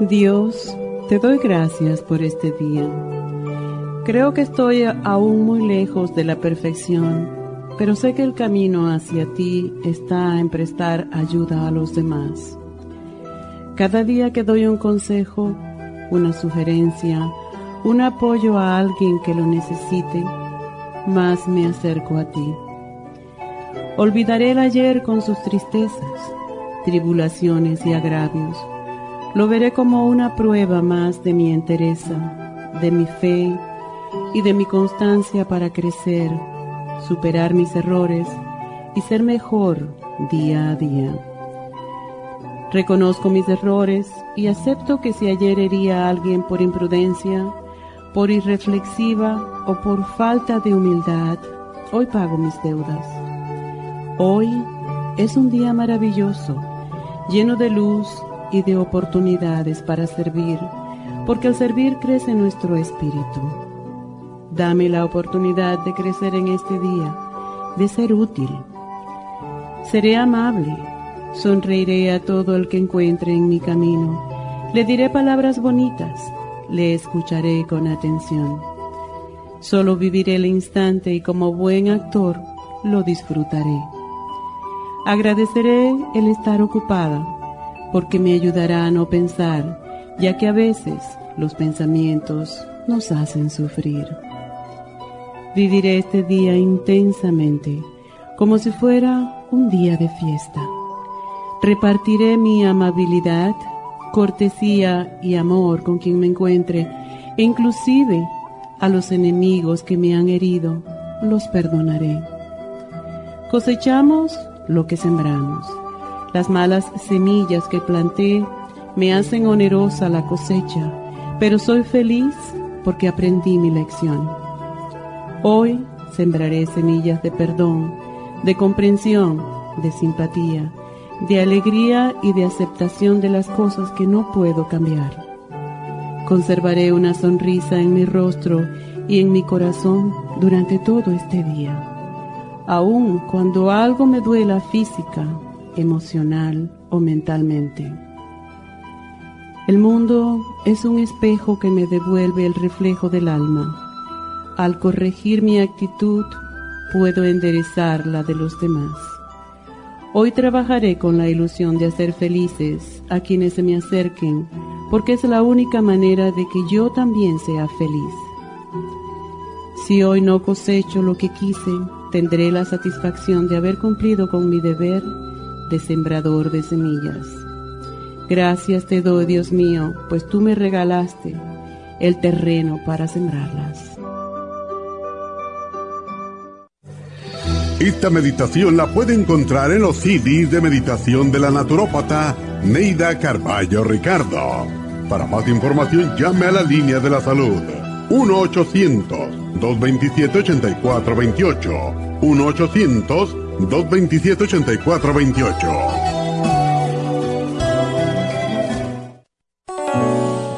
Dios, te doy gracias por este día. Creo que estoy aún muy lejos de la perfección, pero sé que el camino hacia ti está en prestar ayuda a los demás. Cada día que doy un consejo, una sugerencia, un apoyo a alguien que lo necesite, más me acerco a ti. Olvidaré el ayer con sus tristezas, tribulaciones y agravios lo veré como una prueba más de mi entereza, de mi fe y de mi constancia para crecer, superar mis errores y ser mejor día a día. Reconozco mis errores y acepto que si ayer hería a alguien por imprudencia, por irreflexiva o por falta de humildad, hoy pago mis deudas. Hoy es un día maravilloso, lleno de luz y de oportunidades para servir, porque al servir crece nuestro espíritu. Dame la oportunidad de crecer en este día, de ser útil. Seré amable, sonreiré a todo el que encuentre en mi camino, le diré palabras bonitas, le escucharé con atención. Solo viviré el instante y como buen actor lo disfrutaré. Agradeceré el estar ocupada porque me ayudará a no pensar, ya que a veces los pensamientos nos hacen sufrir. Viviré este día intensamente, como si fuera un día de fiesta. Repartiré mi amabilidad, cortesía y amor con quien me encuentre, e inclusive a los enemigos que me han herido, los perdonaré. Cosechamos lo que sembramos. Las malas semillas que planté me hacen onerosa la cosecha, pero soy feliz porque aprendí mi lección. Hoy sembraré semillas de perdón, de comprensión, de simpatía, de alegría y de aceptación de las cosas que no puedo cambiar. Conservaré una sonrisa en mi rostro y en mi corazón durante todo este día. Aun cuando algo me duela física emocional o mentalmente. El mundo es un espejo que me devuelve el reflejo del alma. Al corregir mi actitud, puedo enderezar la de los demás. Hoy trabajaré con la ilusión de hacer felices a quienes se me acerquen, porque es la única manera de que yo también sea feliz. Si hoy no cosecho lo que quise, tendré la satisfacción de haber cumplido con mi deber de sembrador de semillas. Gracias te doy, Dios mío, pues tú me regalaste el terreno para sembrarlas. Esta meditación la puede encontrar en los CDs de meditación de la naturópata Neida Carballo Ricardo. Para más información llame a la línea de la salud 1-800-227-8428. 1-800 227-8428.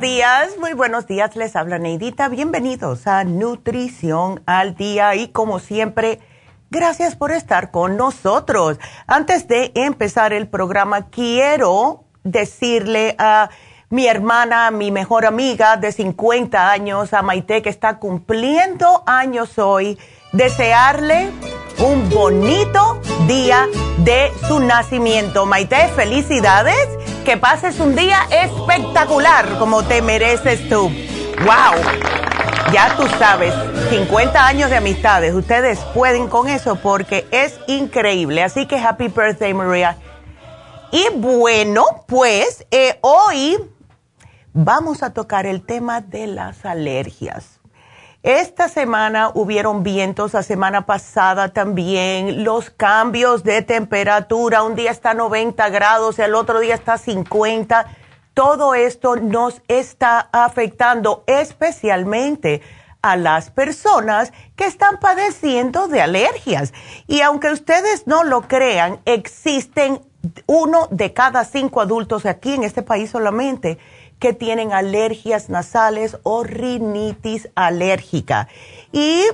Buenos días, muy buenos días. Les habla Neidita. Bienvenidos a Nutrición al Día y como siempre, gracias por estar con nosotros. Antes de empezar el programa, quiero decirle a mi hermana, mi mejor amiga de 50 años, a Maite, que está cumpliendo años hoy, desearle un bonito día de su nacimiento. Maite, felicidades que pases un día espectacular como te mereces tú. ¡Wow! Ya tú sabes, 50 años de amistades, ustedes pueden con eso porque es increíble. Así que happy birthday, María. Y bueno, pues eh, hoy vamos a tocar el tema de las alergias. Esta semana hubieron vientos, la semana pasada también, los cambios de temperatura, un día está a 90 grados, el otro día está a 50. Todo esto nos está afectando especialmente a las personas que están padeciendo de alergias. Y aunque ustedes no lo crean, existen uno de cada cinco adultos aquí en este país solamente que tienen alergias nasales o rinitis alérgica. Y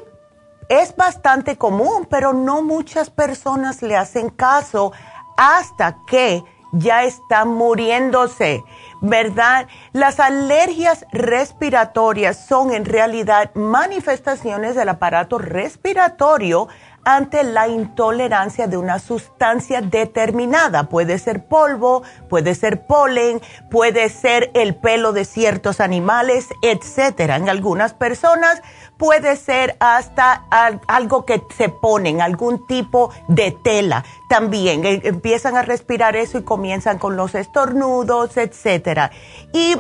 es bastante común, pero no muchas personas le hacen caso hasta que ya están muriéndose, ¿verdad? Las alergias respiratorias son en realidad manifestaciones del aparato respiratorio ante la intolerancia de una sustancia determinada. Puede ser polvo, puede ser polen, puede ser el pelo de ciertos animales, etcétera. En algunas personas puede ser hasta algo que se ponen, algún tipo de tela. También eh, empiezan a respirar eso y comienzan con los estornudos, etcétera. Y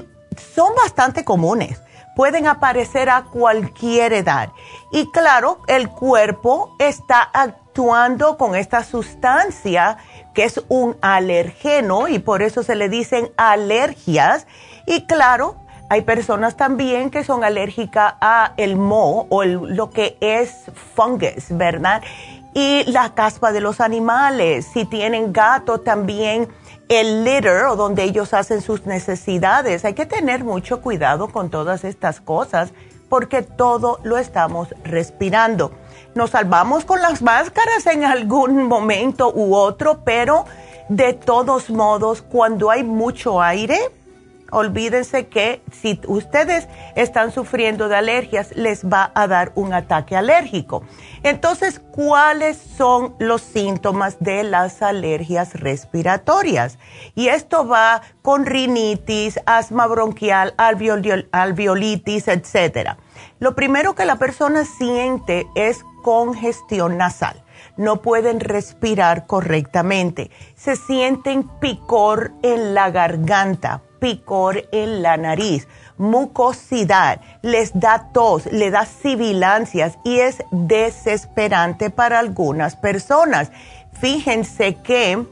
son bastante comunes pueden aparecer a cualquier edad. Y claro, el cuerpo está actuando con esta sustancia que es un alergeno y por eso se le dicen alergias. Y claro, hay personas también que son alérgicas a el moho o lo que es fungus, ¿verdad? Y la caspa de los animales. Si tienen gato también el litter o donde ellos hacen sus necesidades. Hay que tener mucho cuidado con todas estas cosas porque todo lo estamos respirando. Nos salvamos con las máscaras en algún momento u otro, pero de todos modos, cuando hay mucho aire, olvídense que si ustedes están sufriendo de alergias, les va a dar un ataque alérgico. Entonces, ¿cuáles son los síntomas de las alergias respiratorias? Y esto va con rinitis, asma bronquial, alveolitis, etc. Lo primero que la persona siente es congestión nasal. No pueden respirar correctamente. Se sienten picor en la garganta picor en la nariz, mucosidad, les da tos, le da sibilancias y es desesperante para algunas personas. Fíjense que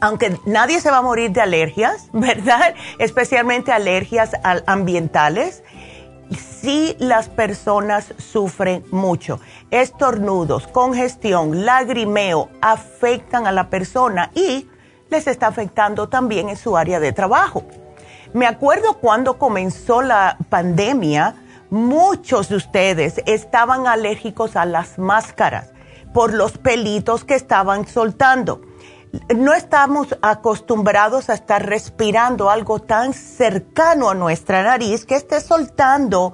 aunque nadie se va a morir de alergias, ¿verdad? Especialmente alergias ambientales, sí las personas sufren mucho. Estornudos, congestión, lagrimeo afectan a la persona y les está afectando también en su área de trabajo. Me acuerdo cuando comenzó la pandemia, muchos de ustedes estaban alérgicos a las máscaras por los pelitos que estaban soltando. No estamos acostumbrados a estar respirando algo tan cercano a nuestra nariz que esté soltando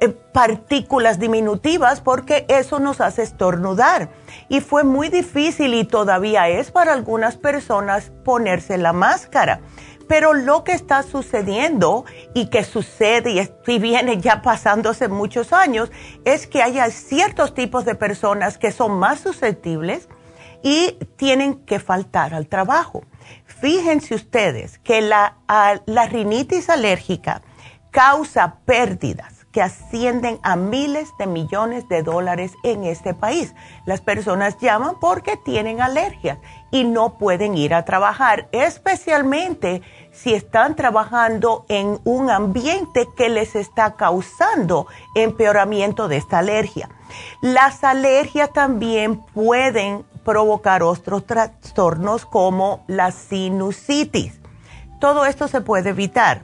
eh, partículas diminutivas porque eso nos hace estornudar. Y fue muy difícil y todavía es para algunas personas ponerse la máscara pero lo que está sucediendo y que sucede y, viene ya pasándose muchos años es que haya ciertos tipos de personas que son más susceptibles y tienen que faltar al trabajo. Fíjense ustedes que la, la rinitis alérgica causa pérdidas que ascienden a miles de millones de dólares en este país. Las personas llaman porque tienen alergias y no pueden ir a trabajar, especialmente si están trabajando en un ambiente que les está causando empeoramiento de esta alergia. Las alergias también pueden provocar otros trastornos como la sinusitis. Todo esto se puede evitar.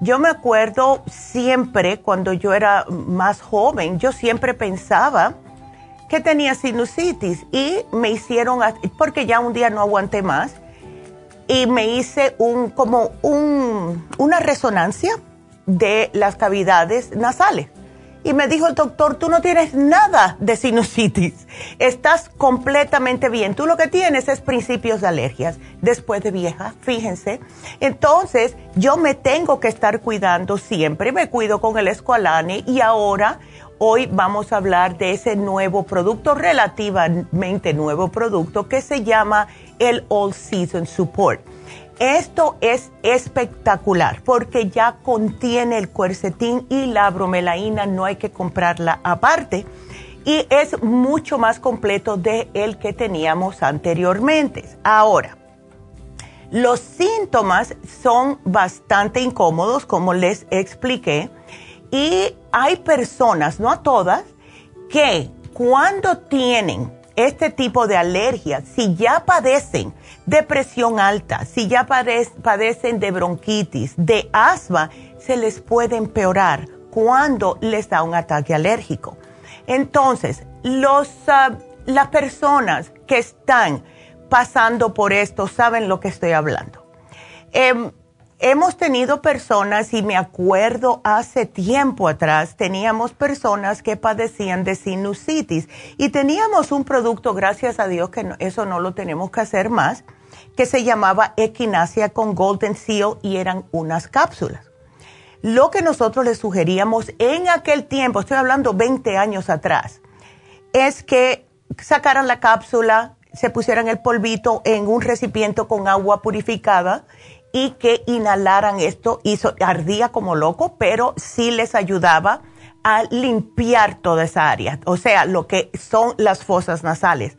Yo me acuerdo siempre, cuando yo era más joven, yo siempre pensaba que tenía sinusitis y me hicieron, porque ya un día no aguanté más, y me hice un, como un, una resonancia de las cavidades nasales. Y me dijo el doctor, tú no tienes nada de sinusitis, estás completamente bien, tú lo que tienes es principios de alergias. Después de vieja, fíjense. Entonces yo me tengo que estar cuidando siempre, me cuido con el escualane y ahora hoy vamos a hablar de ese nuevo producto, relativamente nuevo producto que se llama el All Season Support. Esto es espectacular porque ya contiene el cuercetín y la bromelaína, no hay que comprarla aparte y es mucho más completo de el que teníamos anteriormente. Ahora, los síntomas son bastante incómodos, como les expliqué, y hay personas, no a todas, que cuando tienen este tipo de alergias, si ya padecen de presión alta, si ya padecen de bronquitis, de asma, se les puede empeorar cuando les da un ataque alérgico. Entonces, los, ah, las personas que están pasando por esto saben lo que estoy hablando. Em, hemos tenido personas, y me acuerdo hace tiempo atrás, teníamos personas que padecían de sinusitis y teníamos un producto, gracias a Dios que eso no lo tenemos que hacer más, que se llamaba Equinacia con Golden Seal y eran unas cápsulas. Lo que nosotros les sugeríamos en aquel tiempo, estoy hablando 20 años atrás, es que sacaran la cápsula, se pusieran el polvito en un recipiente con agua purificada y que inhalaran esto. Hizo, ardía como loco, pero sí les ayudaba a limpiar toda esa área, o sea, lo que son las fosas nasales.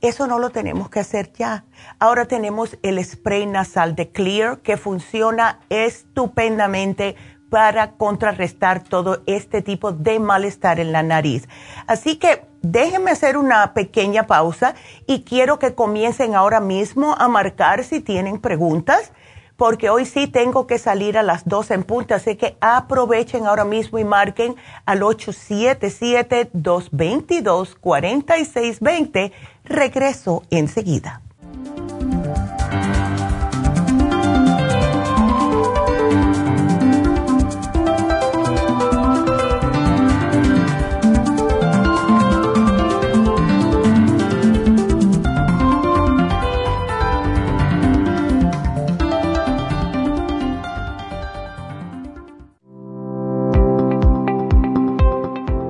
Eso no lo tenemos que hacer ya. Ahora tenemos el spray nasal de Clear que funciona estupendamente para contrarrestar todo este tipo de malestar en la nariz. Así que déjenme hacer una pequeña pausa y quiero que comiencen ahora mismo a marcar si tienen preguntas porque hoy sí tengo que salir a las 12 en punto, así que aprovechen ahora mismo y marquen al 877-222-4620. Regreso enseguida.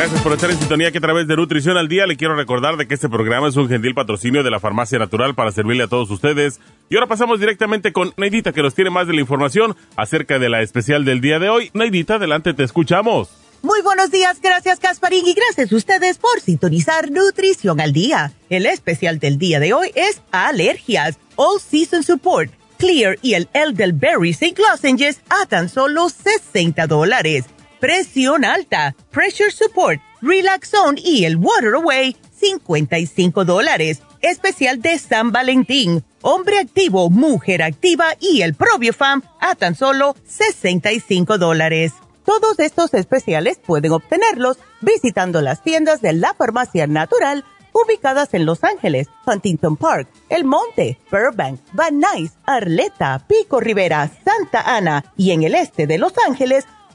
Gracias por estar en sintonía que a través de Nutrición al Día le quiero recordar de que este programa es un gentil patrocinio de la Farmacia Natural para servirle a todos ustedes. Y ahora pasamos directamente con Neidita que nos tiene más de la información acerca de la especial del día de hoy. Neidita, adelante, te escuchamos. Muy buenos días, gracias Casparín y gracias a ustedes por sintonizar Nutrición al Día. El especial del día de hoy es alergias, All Season Support, Clear y el Elderberry St. Lozenges a tan solo 60 dólares presión alta, pressure support, relax zone y el water away, 55 dólares. Especial de San Valentín, hombre activo, mujer activa y el Fam a tan solo 65 dólares. Todos estos especiales pueden obtenerlos visitando las tiendas de la farmacia natural ubicadas en Los Ángeles, Huntington Park, El Monte, Burbank, Van Nuys, Arleta, Pico Rivera, Santa Ana y en el este de Los Ángeles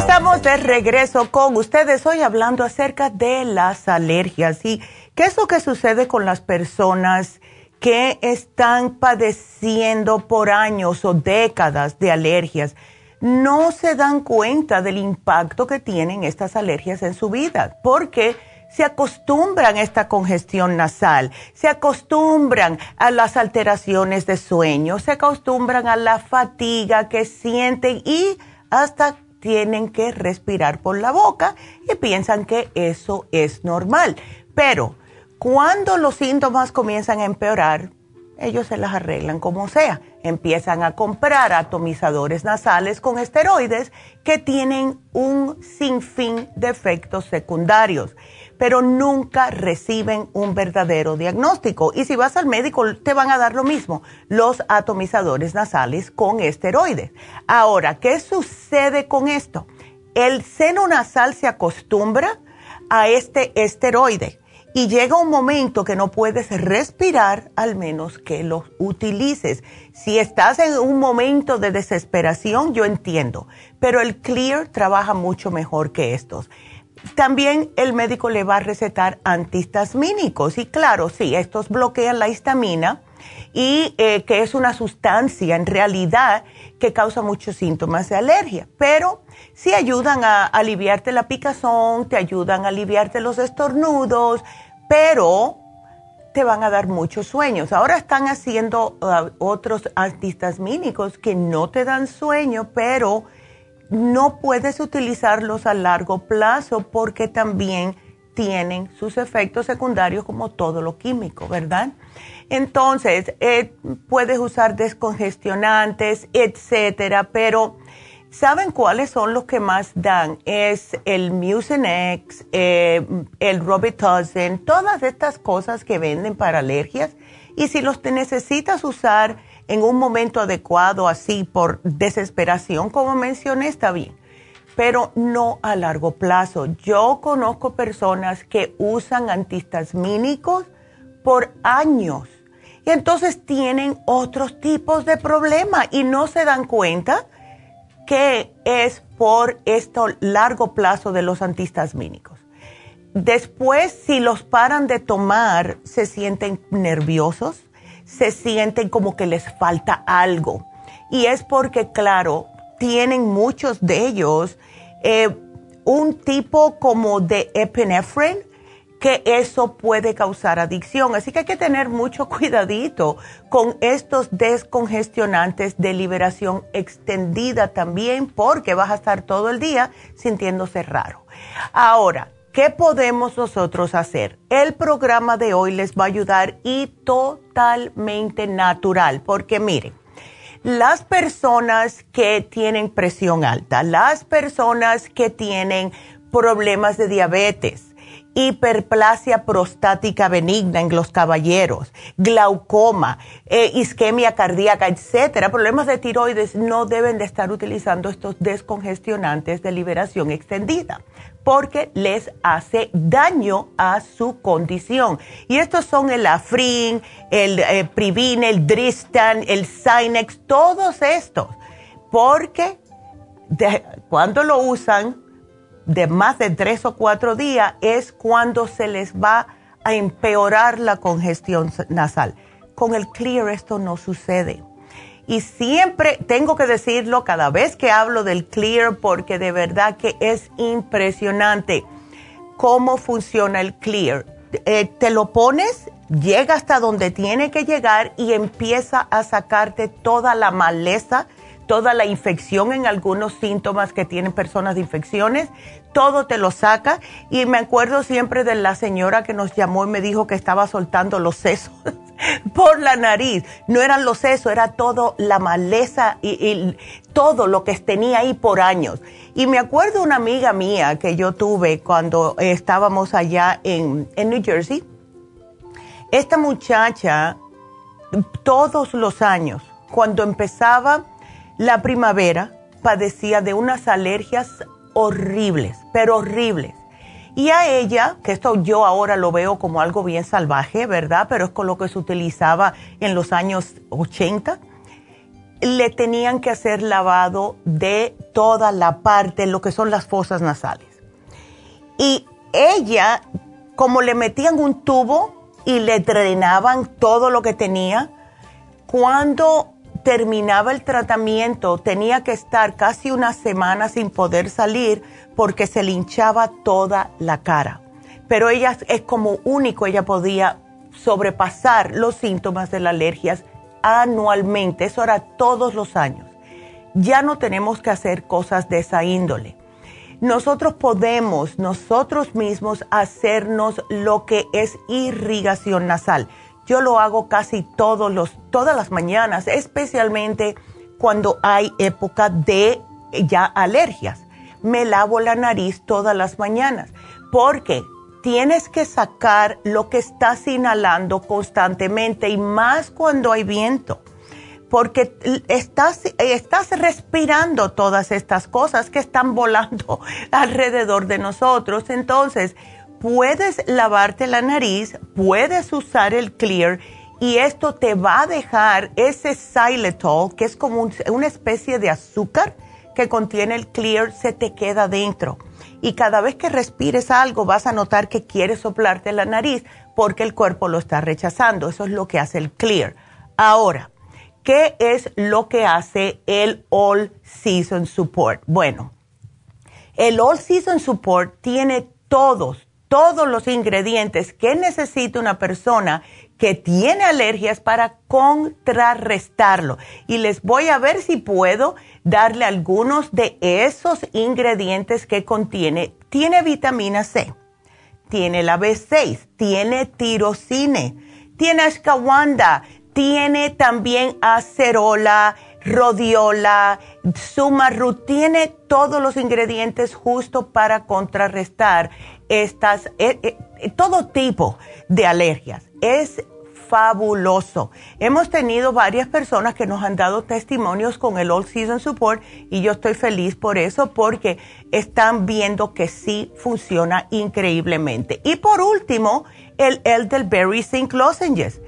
Estamos de regreso con ustedes hoy hablando acerca de las alergias y qué es lo que sucede con las personas que están padeciendo por años o décadas de alergias. No se dan cuenta del impacto que tienen estas alergias en su vida porque se acostumbran a esta congestión nasal, se acostumbran a las alteraciones de sueño, se acostumbran a la fatiga que sienten y hasta tienen que respirar por la boca y piensan que eso es normal. Pero cuando los síntomas comienzan a empeorar, ellos se las arreglan como sea. Empiezan a comprar atomizadores nasales con esteroides que tienen un sinfín de efectos secundarios pero nunca reciben un verdadero diagnóstico. Y si vas al médico, te van a dar lo mismo, los atomizadores nasales con esteroides. Ahora, ¿qué sucede con esto? El seno nasal se acostumbra a este esteroide y llega un momento que no puedes respirar al menos que lo utilices. Si estás en un momento de desesperación, yo entiendo, pero el Clear trabaja mucho mejor que estos. También el médico le va a recetar antihistamínicos y claro, sí, estos bloquean la histamina y eh, que es una sustancia en realidad que causa muchos síntomas de alergia, pero sí ayudan a aliviarte la picazón, te ayudan a aliviarte los estornudos, pero te van a dar muchos sueños. Ahora están haciendo uh, otros antihistamínicos que no te dan sueño, pero no puedes utilizarlos a largo plazo porque también tienen sus efectos secundarios como todo lo químico, ¿verdad? Entonces, eh, puedes usar descongestionantes, etcétera, pero ¿saben cuáles son los que más dan? Es el Mucinex, eh, el Robitussin, todas estas cosas que venden para alergias. Y si los te necesitas usar, en un momento adecuado, así por desesperación, como mencioné, está bien, pero no a largo plazo. Yo conozco personas que usan antihistamínicos por años y entonces tienen otros tipos de problemas y no se dan cuenta que es por esto largo plazo de los antihistamínicos. Después, si los paran de tomar, se sienten nerviosos, se sienten como que les falta algo. Y es porque, claro, tienen muchos de ellos eh, un tipo como de epinefrine que eso puede causar adicción. Así que hay que tener mucho cuidadito con estos descongestionantes de liberación extendida también porque vas a estar todo el día sintiéndose raro. Ahora, ¿Qué podemos nosotros hacer? El programa de hoy les va a ayudar y totalmente natural, porque miren, las personas que tienen presión alta, las personas que tienen problemas de diabetes hiperplasia prostática benigna en los caballeros, glaucoma, eh, isquemia cardíaca, etcétera, problemas de tiroides, no deben de estar utilizando estos descongestionantes de liberación extendida porque les hace daño a su condición. Y estos son el Afrin, el eh, Privine, el Dristan, el Sinex, todos estos, porque cuando lo usan de más de tres o cuatro días es cuando se les va a empeorar la congestión nasal. Con el Clear esto no sucede. Y siempre tengo que decirlo cada vez que hablo del Clear porque de verdad que es impresionante cómo funciona el Clear. Eh, te lo pones, llega hasta donde tiene que llegar y empieza a sacarte toda la maleza toda la infección en algunos síntomas que tienen personas de infecciones, todo te lo saca. Y me acuerdo siempre de la señora que nos llamó y me dijo que estaba soltando los sesos por la nariz. No eran los sesos, era todo la maleza y, todo lo que tenía ahí por años. Y me acuerdo una amiga mía que yo tuve cuando estábamos allá en, en New Jersey. Esta muchacha, todos los años, cuando empezaba la primavera padecía de unas alergias horribles, pero horribles. Y a ella, que esto yo ahora lo veo como algo bien salvaje, ¿verdad? Pero es con lo que se utilizaba en los años 80, le tenían que hacer lavado de toda la parte, lo que son las fosas nasales. Y ella, como le metían un tubo y le drenaban todo lo que tenía, cuando terminaba el tratamiento, tenía que estar casi una semana sin poder salir porque se le hinchaba toda la cara. Pero ella es como único, ella podía sobrepasar los síntomas de las alergias anualmente, eso era todos los años. Ya no tenemos que hacer cosas de esa índole. Nosotros podemos nosotros mismos hacernos lo que es irrigación nasal yo lo hago casi todos los, todas las mañanas, especialmente cuando hay época de ya alergias. Me lavo la nariz todas las mañanas porque tienes que sacar lo que estás inhalando constantemente y más cuando hay viento, porque estás, estás respirando todas estas cosas que están volando alrededor de nosotros. Entonces, puedes lavarte la nariz, puedes usar el clear y esto te va a dejar ese xylitol, que es como una especie de azúcar que contiene el clear, se te queda dentro. Y cada vez que respires algo vas a notar que quieres soplarte la nariz porque el cuerpo lo está rechazando. Eso es lo que hace el clear. Ahora, ¿qué es lo que hace el All Season Support? Bueno, el All Season Support tiene todos, todos los ingredientes que necesita una persona que tiene alergias para contrarrestarlo. Y les voy a ver si puedo darle algunos de esos ingredientes que contiene. Tiene vitamina C, tiene la B6, tiene tirosine, tiene ashwagandha, tiene también acerola, rodiola, sumarru, tiene todos los ingredientes justo para contrarrestar estas, eh, eh, todo tipo de alergias. Es fabuloso. Hemos tenido varias personas que nos han dado testimonios con el All Season Support y yo estoy feliz por eso porque están viendo que sí funciona increíblemente. Y por último, el Elderberry Zinc Lozenges.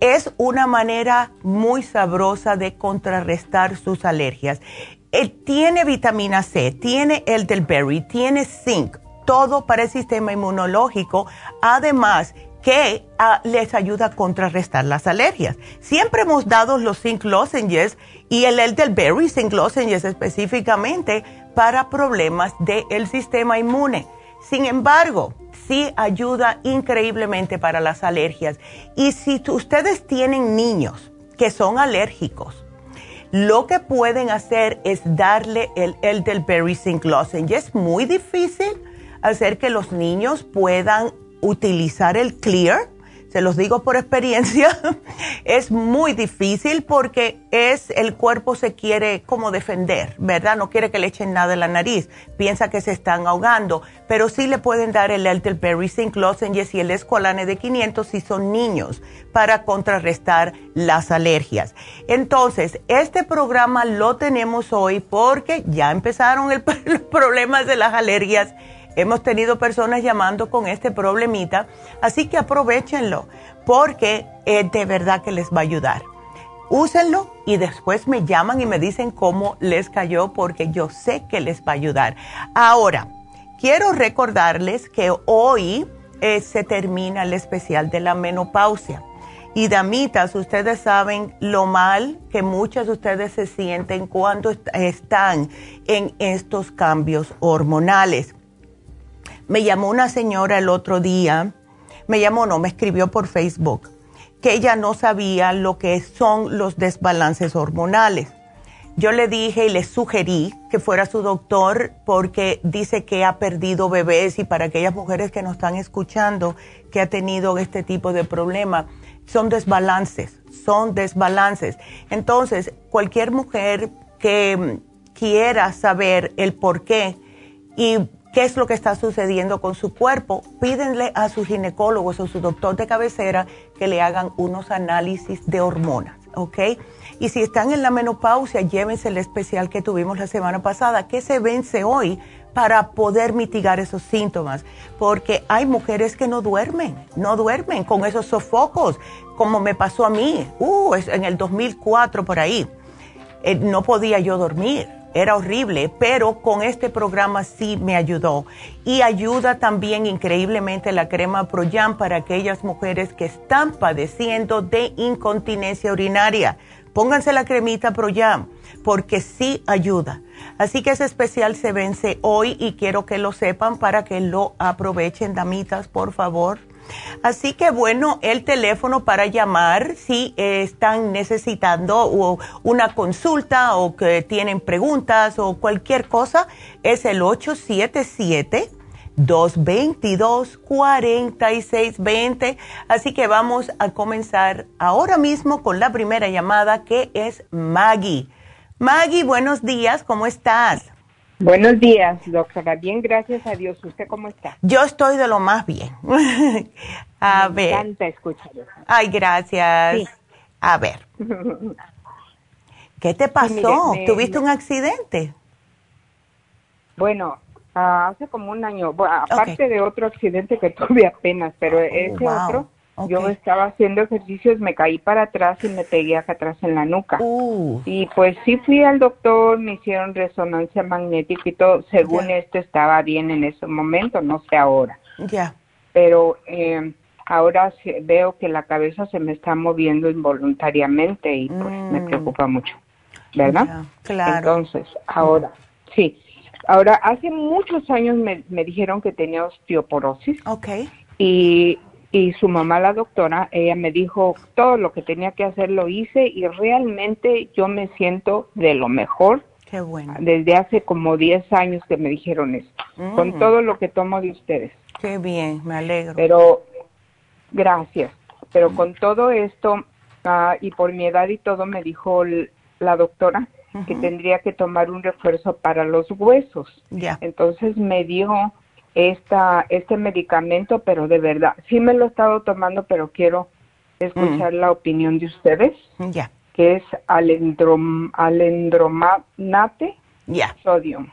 Es una manera muy sabrosa de contrarrestar sus alergias. Eh, tiene vitamina C, tiene elderberry, tiene zinc, todo para el sistema inmunológico, además que ah, les ayuda a contrarrestar las alergias. Siempre hemos dado los zinc lozenges y el elderberry zinc lozenges específicamente para problemas del sistema inmune. Sin embargo, sí ayuda increíblemente para las alergias. Y si ustedes tienen niños que son alérgicos, lo que pueden hacer es darle el elderberry zinc lozenge. Es muy difícil hacer que los niños puedan utilizar el clear se los digo por experiencia, es muy difícil porque es el cuerpo se quiere como defender, ¿verdad? No quiere que le echen nada en la nariz, piensa que se están ahogando, pero sí le pueden dar el elderberry zinc lozenges y el escualane de 500 si son niños para contrarrestar las alergias. Entonces, este programa lo tenemos hoy porque ya empezaron los problemas de las alergias Hemos tenido personas llamando con este problemita, así que aprovechenlo porque eh, de verdad que les va a ayudar. Úsenlo y después me llaman y me dicen cómo les cayó porque yo sé que les va a ayudar. Ahora, quiero recordarles que hoy eh, se termina el especial de la menopausia. Y damitas, ustedes saben lo mal que muchas de ustedes se sienten cuando están en estos cambios hormonales. Me llamó una señora el otro día, me llamó, no, me escribió por Facebook, que ella no sabía lo que son los desbalances hormonales. Yo le dije y le sugerí que fuera su doctor porque dice que ha perdido bebés y para aquellas mujeres que nos están escuchando que ha tenido este tipo de problema, son desbalances, son desbalances. Entonces, cualquier mujer que quiera saber el por qué y qué es lo que está sucediendo con su cuerpo, pídenle a sus ginecólogos o su doctor de cabecera que le hagan unos análisis de hormonas, ¿ok? Y si están en la menopausia, llévense el especial que tuvimos la semana pasada, que se vence hoy para poder mitigar esos síntomas, porque hay mujeres que no duermen, no duermen con esos sofocos, como me pasó a mí, uh, en el 2004 por ahí, eh, no podía yo dormir era horrible, pero con este programa sí me ayudó. Y ayuda también increíblemente la crema Proyam para aquellas mujeres que están padeciendo de incontinencia urinaria. Pónganse la cremita Proyam porque sí ayuda. Así que ese especial se vence hoy y quiero que lo sepan para que lo aprovechen, damitas, por favor. Así que bueno, el teléfono para llamar si están necesitando una consulta o que tienen preguntas o cualquier cosa es el 877. 222-4620. Así que vamos a comenzar ahora mismo con la primera llamada que es Maggie. Maggie, buenos días, ¿cómo estás? Buenos días, doctora. Bien, gracias a Dios. ¿Usted cómo está? Yo estoy de lo más bien. a ver. Me encanta escuchar Ay, gracias. A ver. ¿Qué te pasó? ¿Tuviste un accidente? Bueno, ah, hace como un año, aparte de otro accidente que tuve apenas, pero ese otro yo estaba haciendo ejercicios, me caí para atrás y me pegué acá atrás en la nuca. Uh. Y pues sí fui al doctor, me hicieron resonancia magnética y todo. Según esto estaba bien en ese momento, no sé ahora. Ya. Pero eh, ahora veo que la cabeza se me está moviendo involuntariamente y pues me mm. preocupa mucho. ¿Verdad? claro. Entonces, ahora, sí. Ahora, hace muchos años me, me dijeron que tenía osteoporosis. Ok. Y y su mamá, la doctora, ella me dijo todo lo que tenía que hacer lo hice y realmente yo me siento de lo mejor. Qué bueno. Desde hace como 10 años que me dijeron eso, con mm. todo lo que tomo de ustedes. Qué bien, me alegro. Pero, gracias. Pero con todo esto ah, y por mi edad y todo, me dijo la doctora que tendría que tomar un refuerzo para los huesos. Ya. Entonces me dio esta, este medicamento, pero de verdad, sí me lo he estado tomando, pero quiero escuchar mm. la opinión de ustedes. Ya. Que es alendrom, alendromanate ya. sodium.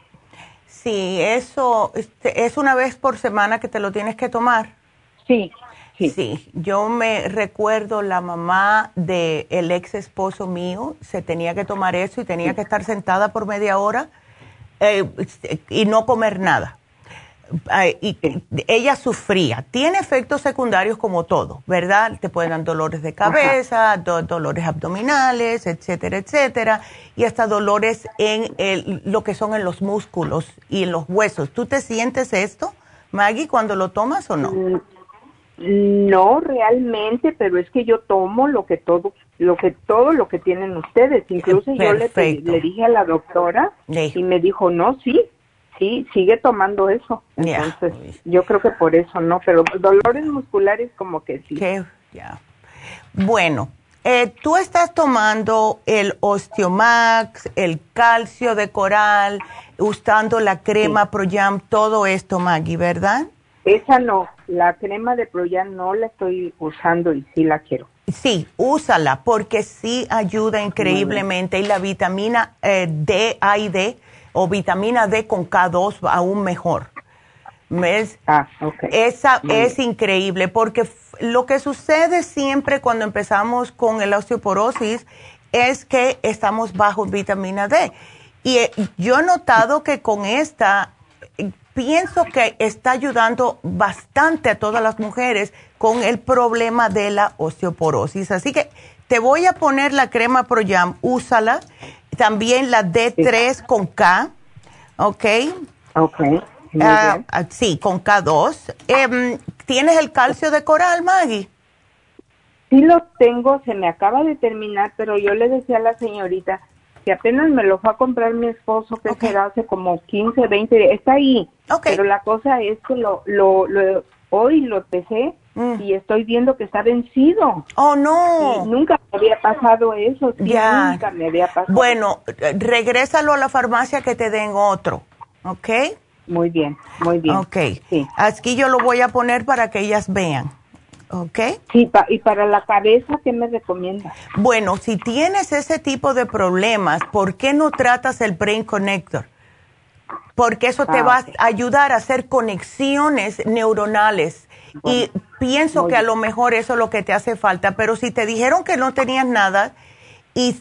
Sí, eso este, es una vez por semana que te lo tienes que tomar. Sí, sí. Sí, yo me recuerdo la mamá de el ex esposo mío se tenía que tomar eso y tenía que estar sentada por media hora eh, y no comer nada y ella sufría. Tiene efectos secundarios como todo, ¿verdad? Te pueden dar dolores de cabeza, dolores abdominales, etcétera, etcétera, y hasta dolores en el, lo que son en los músculos y en los huesos. ¿Tú te sientes esto, Maggie, cuando lo tomas o no? Mm, no realmente, pero es que yo tomo lo que todo, lo que todo lo que tienen ustedes. Incluso yo le, le, dije a la doctora y me dijo, no, sí, sí, sigue tomando eso. Entonces, yo creo que por eso no, pero dolores musculares como que sí. Ya. Bueno, eh, tú estás tomando el Osteomax, el calcio de coral, usando la crema Proyam, todo esto, Maggie, ¿verdad? Esa no, la crema de Proyam no la estoy usando y sí la quiero. Sí, úsala porque sí ayuda increíblemente y la vitamina eh, D, A y D o vitamina D con K2 aún mejor. ¿Ves? Ah, okay. Esa es increíble porque lo que sucede siempre cuando empezamos con la osteoporosis es que estamos bajo vitamina D. Y eh, yo he notado que con esta, pienso que está ayudando bastante a todas las mujeres con el problema de la osteoporosis. Así que te voy a poner la crema ProYam, úsala. También la D3 con K, ¿ok? Ok. Ah, ah, sí, con K2. Em, ¿Tienes el calcio de coral, Maggie? Sí lo tengo, se me acaba de terminar, pero yo le decía a la señorita que apenas me lo fue a comprar mi esposo, que será hace como 15, 20 está ahí. Pero la cosa es que lo, lo, hoy lo pesé mm. y estoy viendo que está vencido. Oh, no. nunca me había pasado eso. ya. Nunca me había pasado. Bueno, regrésalo a la farmacia que te den otro, ¿ok? Muy bien, muy bien. Ok. Sí. Aquí yo lo voy a poner para que ellas vean. ¿Ok? Sí, y para la cabeza, ¿qué me recomiendas? Bueno, si tienes ese tipo de problemas, ¿por qué no tratas el Brain Connector? Porque eso te ah, va a ayudar a hacer conexiones neuronales. Y pienso que a lo mejor eso es lo que te hace falta. Pero si te dijeron que no tenías nada, y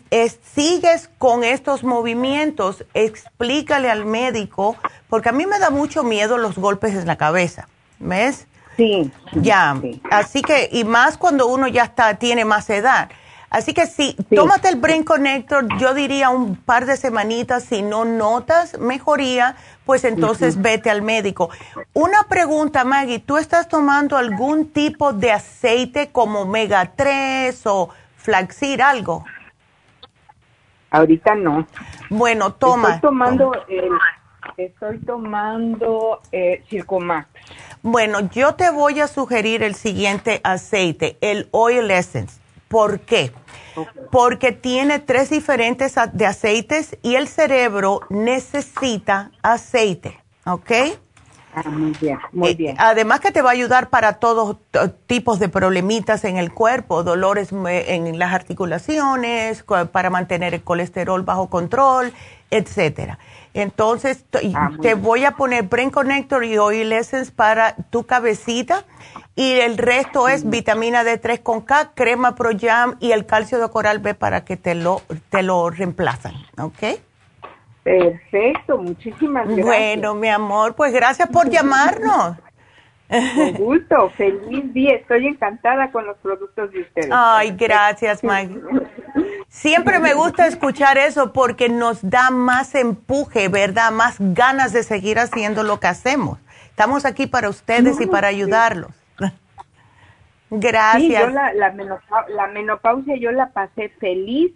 sigues con estos movimientos, explícale al médico, porque a mí me da mucho miedo los golpes en la cabeza, ¿ves? Sí. Ya, así que, y más cuando uno ya está, tiene más edad. Así que sí, tómate el Brain Connector, yo diría un par de semanitas, si no notas mejoría, pues entonces vete al médico. Una pregunta, Maggie, ¿tú estás tomando algún tipo de aceite como omega 3 o flaxir, algo? Ahorita no. Bueno, toma. Estoy tomando el, estoy tomando eh, Circomax. Bueno, yo te voy a sugerir el siguiente aceite, el Oil Essence. ¿Por qué? Porque tiene tres diferentes de aceites y el cerebro necesita aceite, ¿ok? Ah, muy bien, muy eh, bien. además que te va a ayudar para todos tipos de problemitas en el cuerpo, dolores en las articulaciones, para mantener el colesterol bajo control, etcétera. Entonces, ah, te voy a poner Brain Connector y Oil Essence para tu cabecita y el resto es vitamina D3 con K, crema Pro Jam y el calcio de coral B para que te lo, te lo reemplazan, ¿ok? Perfecto, muchísimas gracias. Bueno, mi amor, pues gracias por llamarnos. Con gusto, feliz día, estoy encantada con los productos de ustedes. Ay, gracias, Maggie. Siempre me gusta escuchar eso porque nos da más empuje, ¿verdad? Más ganas de seguir haciendo lo que hacemos. Estamos aquí para ustedes y para ayudarlos. Gracias. Sí, yo la, la, menopausia yo la pasé feliz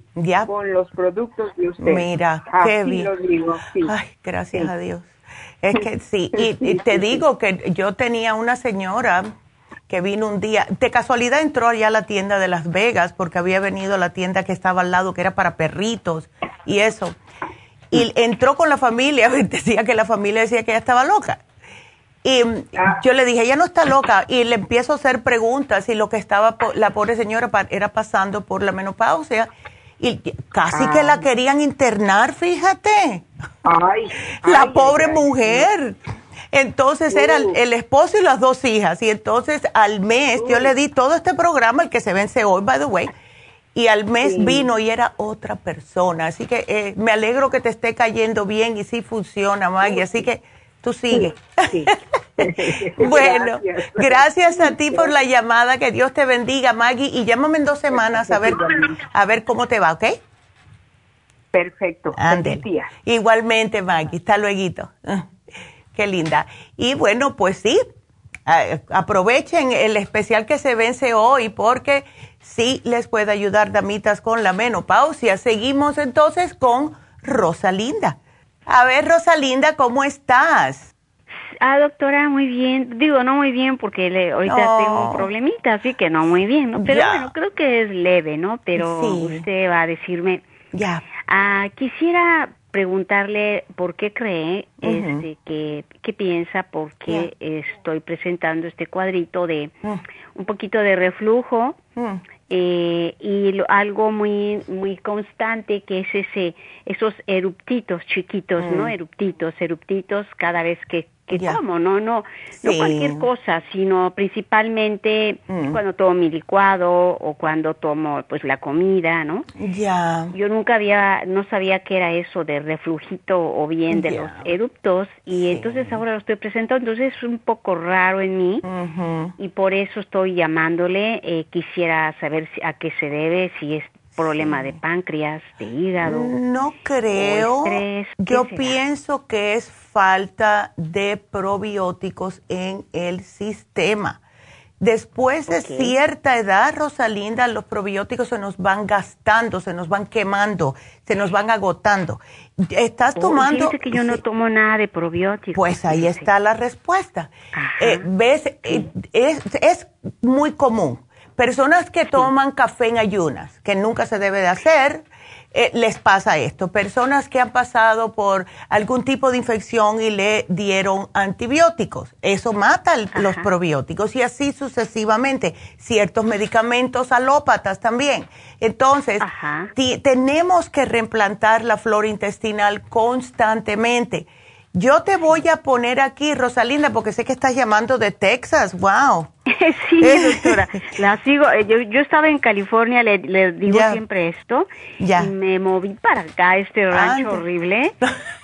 con los productos de usted. Mira, qué bien. Ay, gracias a Dios. Es que sí, y, te digo que yo tenía una señora que vino un día, de casualidad entró allá a la tienda de Las Vegas porque había venido a la tienda que estaba al lado que era para perritos y eso. Y entró con la familia, decía que la familia decía que ella estaba loca. Y yo le dije, ella no está loca. Y le empiezo a hacer preguntas y lo que estaba la pobre señora era pasando por la menopausia. Y casi que la ah. querían internar, fíjate. Ay, la pobre mujer. Entonces era uh. el, esposo y las dos hijas. Y entonces al mes yo le di todo este programa, el que se vence hoy, by the way. Y al mes vino y era otra persona. Así que eh, me alegro que te esté cayendo bien y sí funciona, Maggie. Así que Tú sigue. bueno, gracias. a ti por la llamada. Que Dios te bendiga, Maggie. Y llámame en dos semanas a ver, a ver cómo te va, ¿ok? Perfecto. Igualmente, Maggie. Hasta luego. Qué linda. Y bueno, pues sí, aprovechen el especial que se vence hoy porque sí les puede ayudar, damitas, con la menopausia. Seguimos entonces con Rosalinda. A ver, Rosalinda, ¿cómo estás? Ah, doctora, muy bien. Digo, no muy bien porque le, ahorita tengo un problemita, así que no muy bien, ¿no? Pero bueno, creo que es leve, ¿no? Pero usted va a decirme. Ya. Ah, quisiera preguntarle por qué cree, este, que, qué piensa, por qué estoy presentando este cuadrito de mm. un poquito de reflujo mm. eh, y algo muy muy constante que es ese esos eruptitos chiquitos, ¿no? Mm. Eruptitos, eruptitos cada vez que que tomo, no, no, no cualquier cosa, sino principalmente mm. cuando tomo mi licuado o cuando tomo pues la comida, ¿no? Ya. Yo nunca había, no sabía qué era eso de reflujito o bien de los eruptos y entonces ahora lo estoy presentando, entonces es un poco raro en mí y por eso estoy llamándole, eh, quisiera saber a qué se debe, si es problema de páncreas, de hígado. No creo. Yo pienso que es falta de probióticos en el sistema. Después de cierta edad, Rosalinda, los probióticos se nos van gastando, se nos van quemando, se nos van agotando. Estás oh, tomando... que yo no tomo nada de probióticos. Pues ahí está la respuesta. Eh, ¿Ves? Eh, es, es muy común Personas que toman café en ayunas, que nunca se debe de hacer, eh, les pasa esto. Personas que han pasado por algún tipo de infección y le dieron antibióticos, eso mata los probióticos y así sucesivamente. Ciertos medicamentos alópatas también. Entonces, tenemos que reimplantar la flora intestinal constantemente. Yo te voy a poner aquí, Rosalinda, porque sé que estás llamando de Texas. ¡Wow! sí, doctora, la sigo. Eh, yo, yo estaba en California, le, le digo siempre esto, y me moví para acá, este rancho horrible,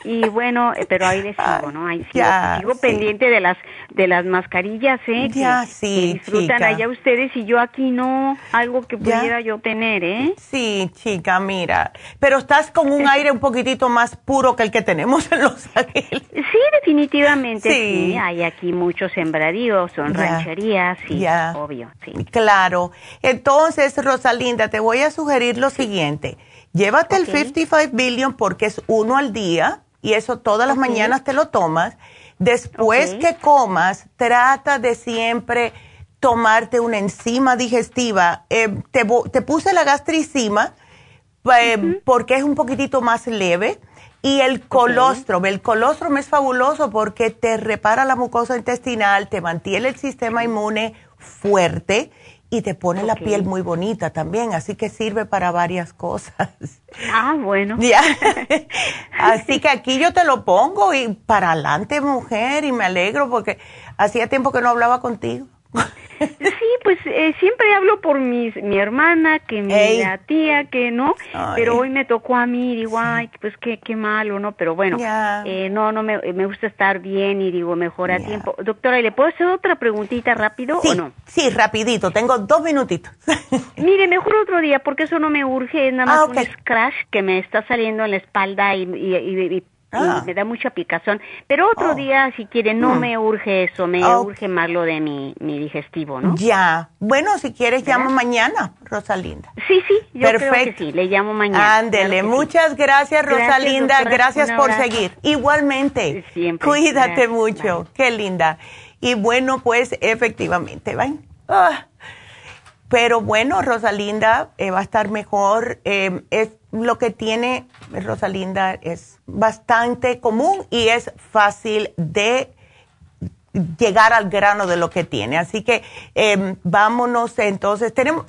y bueno, eh, pero ahí le sigo, ¿no? Ahí sigo, sigo pendiente de las de las mascarillas, ¿eh? Ya, que, sí, disfrutan allá ustedes y yo aquí no, algo que pudiera yo tener, ¿eh? Sí, chica, mira, pero estás con un aire un poquitito más puro que el que tenemos en Los Ángeles. Sí, definitivamente, sí, hay aquí muchos sembradíos, son rancherías, sí, obvio, sí. Claro. Entonces, Rosalinda, te voy a sugerir lo siguiente. Llévate el 55 billion porque es uno al día y eso todas las mañanas te lo tomas. Después que comas, trata de siempre tomarte una enzima digestiva. Eh, te, puse la gastricima eh, porque es un poquitito más leve. Y el colostrum, el colostrum es fabuloso porque te repara la mucosa intestinal, te mantiene el sistema inmune fuerte y te pone la piel muy bonita también, así que sirve para varias cosas. Ah, bueno. así que aquí yo te lo pongo y para adelante, mujer, y me alegro porque hacía tiempo que no hablaba contigo. Sí, pues eh, siempre hablo por mis, mi hermana, que mi tía, que no, pero hoy me tocó a mí y digo, ay, pues qué, qué malo, ¿no? Pero bueno, eh, no, no, me, me, gusta estar bien y digo, mejor a tiempo. Doctora, ¿y le puedo hacer otra preguntita rápido o no? Sí, rapidito, tengo dos minutitos. Mire, mejor otro día, porque eso no me urge, es nada más ah, un scratch que me está saliendo en la espalda y, y, y Ah. me da mucha picazón. Pero otro oh. día, si quiere, no mm. me urge eso, me urge más lo de mi, mi digestivo, ¿no? Ya. Bueno, si quieres, llamo mañana, Rosalinda. Sí, sí, yo Perfecto. creo que sí, le llamo mañana. Ándele, muchas gracias, Rosalinda. Gracias, por seguir. Igualmente. Siempre. Cuídate mucho. Qué linda. Y bueno, pues efectivamente, ¿ven? Ah. Pero bueno, Rosalinda eh, va a estar mejor. Eh, es lo que tiene Rosalinda es bastante común y es fácil de llegar al grano de lo que tiene. Así que em, vámonos entonces. Tenemos,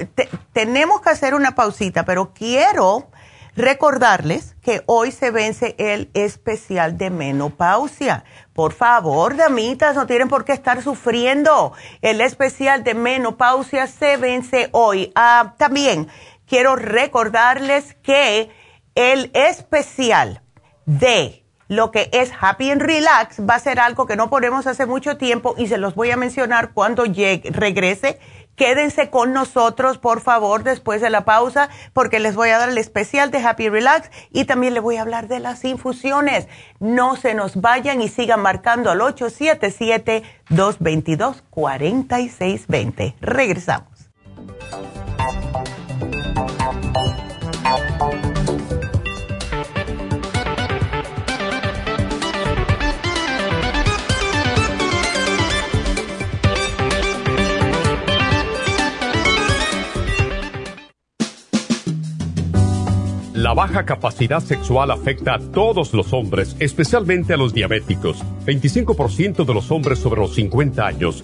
tenemos que hacer una pausita, pero quiero recordarles que hoy se vence el especial de menopausia. Por favor, damitas, no tienen por qué estar sufriendo. El especial de menopausia se vence hoy. Ah, también quiero recordarles que el especial de lo que es Happy and Relax va a ser algo que no ponemos hace mucho tiempo y se los voy a mencionar cuando llegue, regrese. Quédense con nosotros, por favor, después de la pausa, porque les voy a dar el especial de Happy Relax y también les voy a hablar de las infusiones. No se nos vayan y sigan marcando al 877-222-4620. Regresamos. La baja capacidad sexual afecta a todos los hombres, especialmente a los diabéticos. 25% de los hombres sobre los 50 años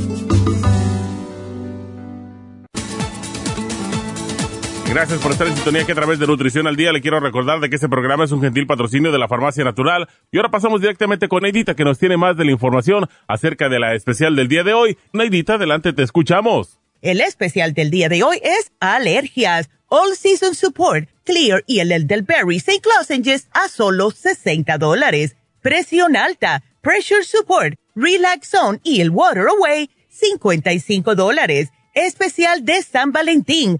Gracias por estar en sintonía que a través de Nutrición al Día le quiero recordar de que este programa es un gentil patrocinio de la Farmacia Natural. Y ahora pasamos directamente con Neidita que nos tiene más de la información acerca de la especial del día de hoy. Neidita, adelante, te escuchamos. El especial del día de hoy es alergias, All Season Support, Clear y el Elderberry 6 Lozenges a solo 60 dólares. Presión alta, Pressure Support, Relax Zone y el Water Away, 55 dólares. Especial de San Valentín,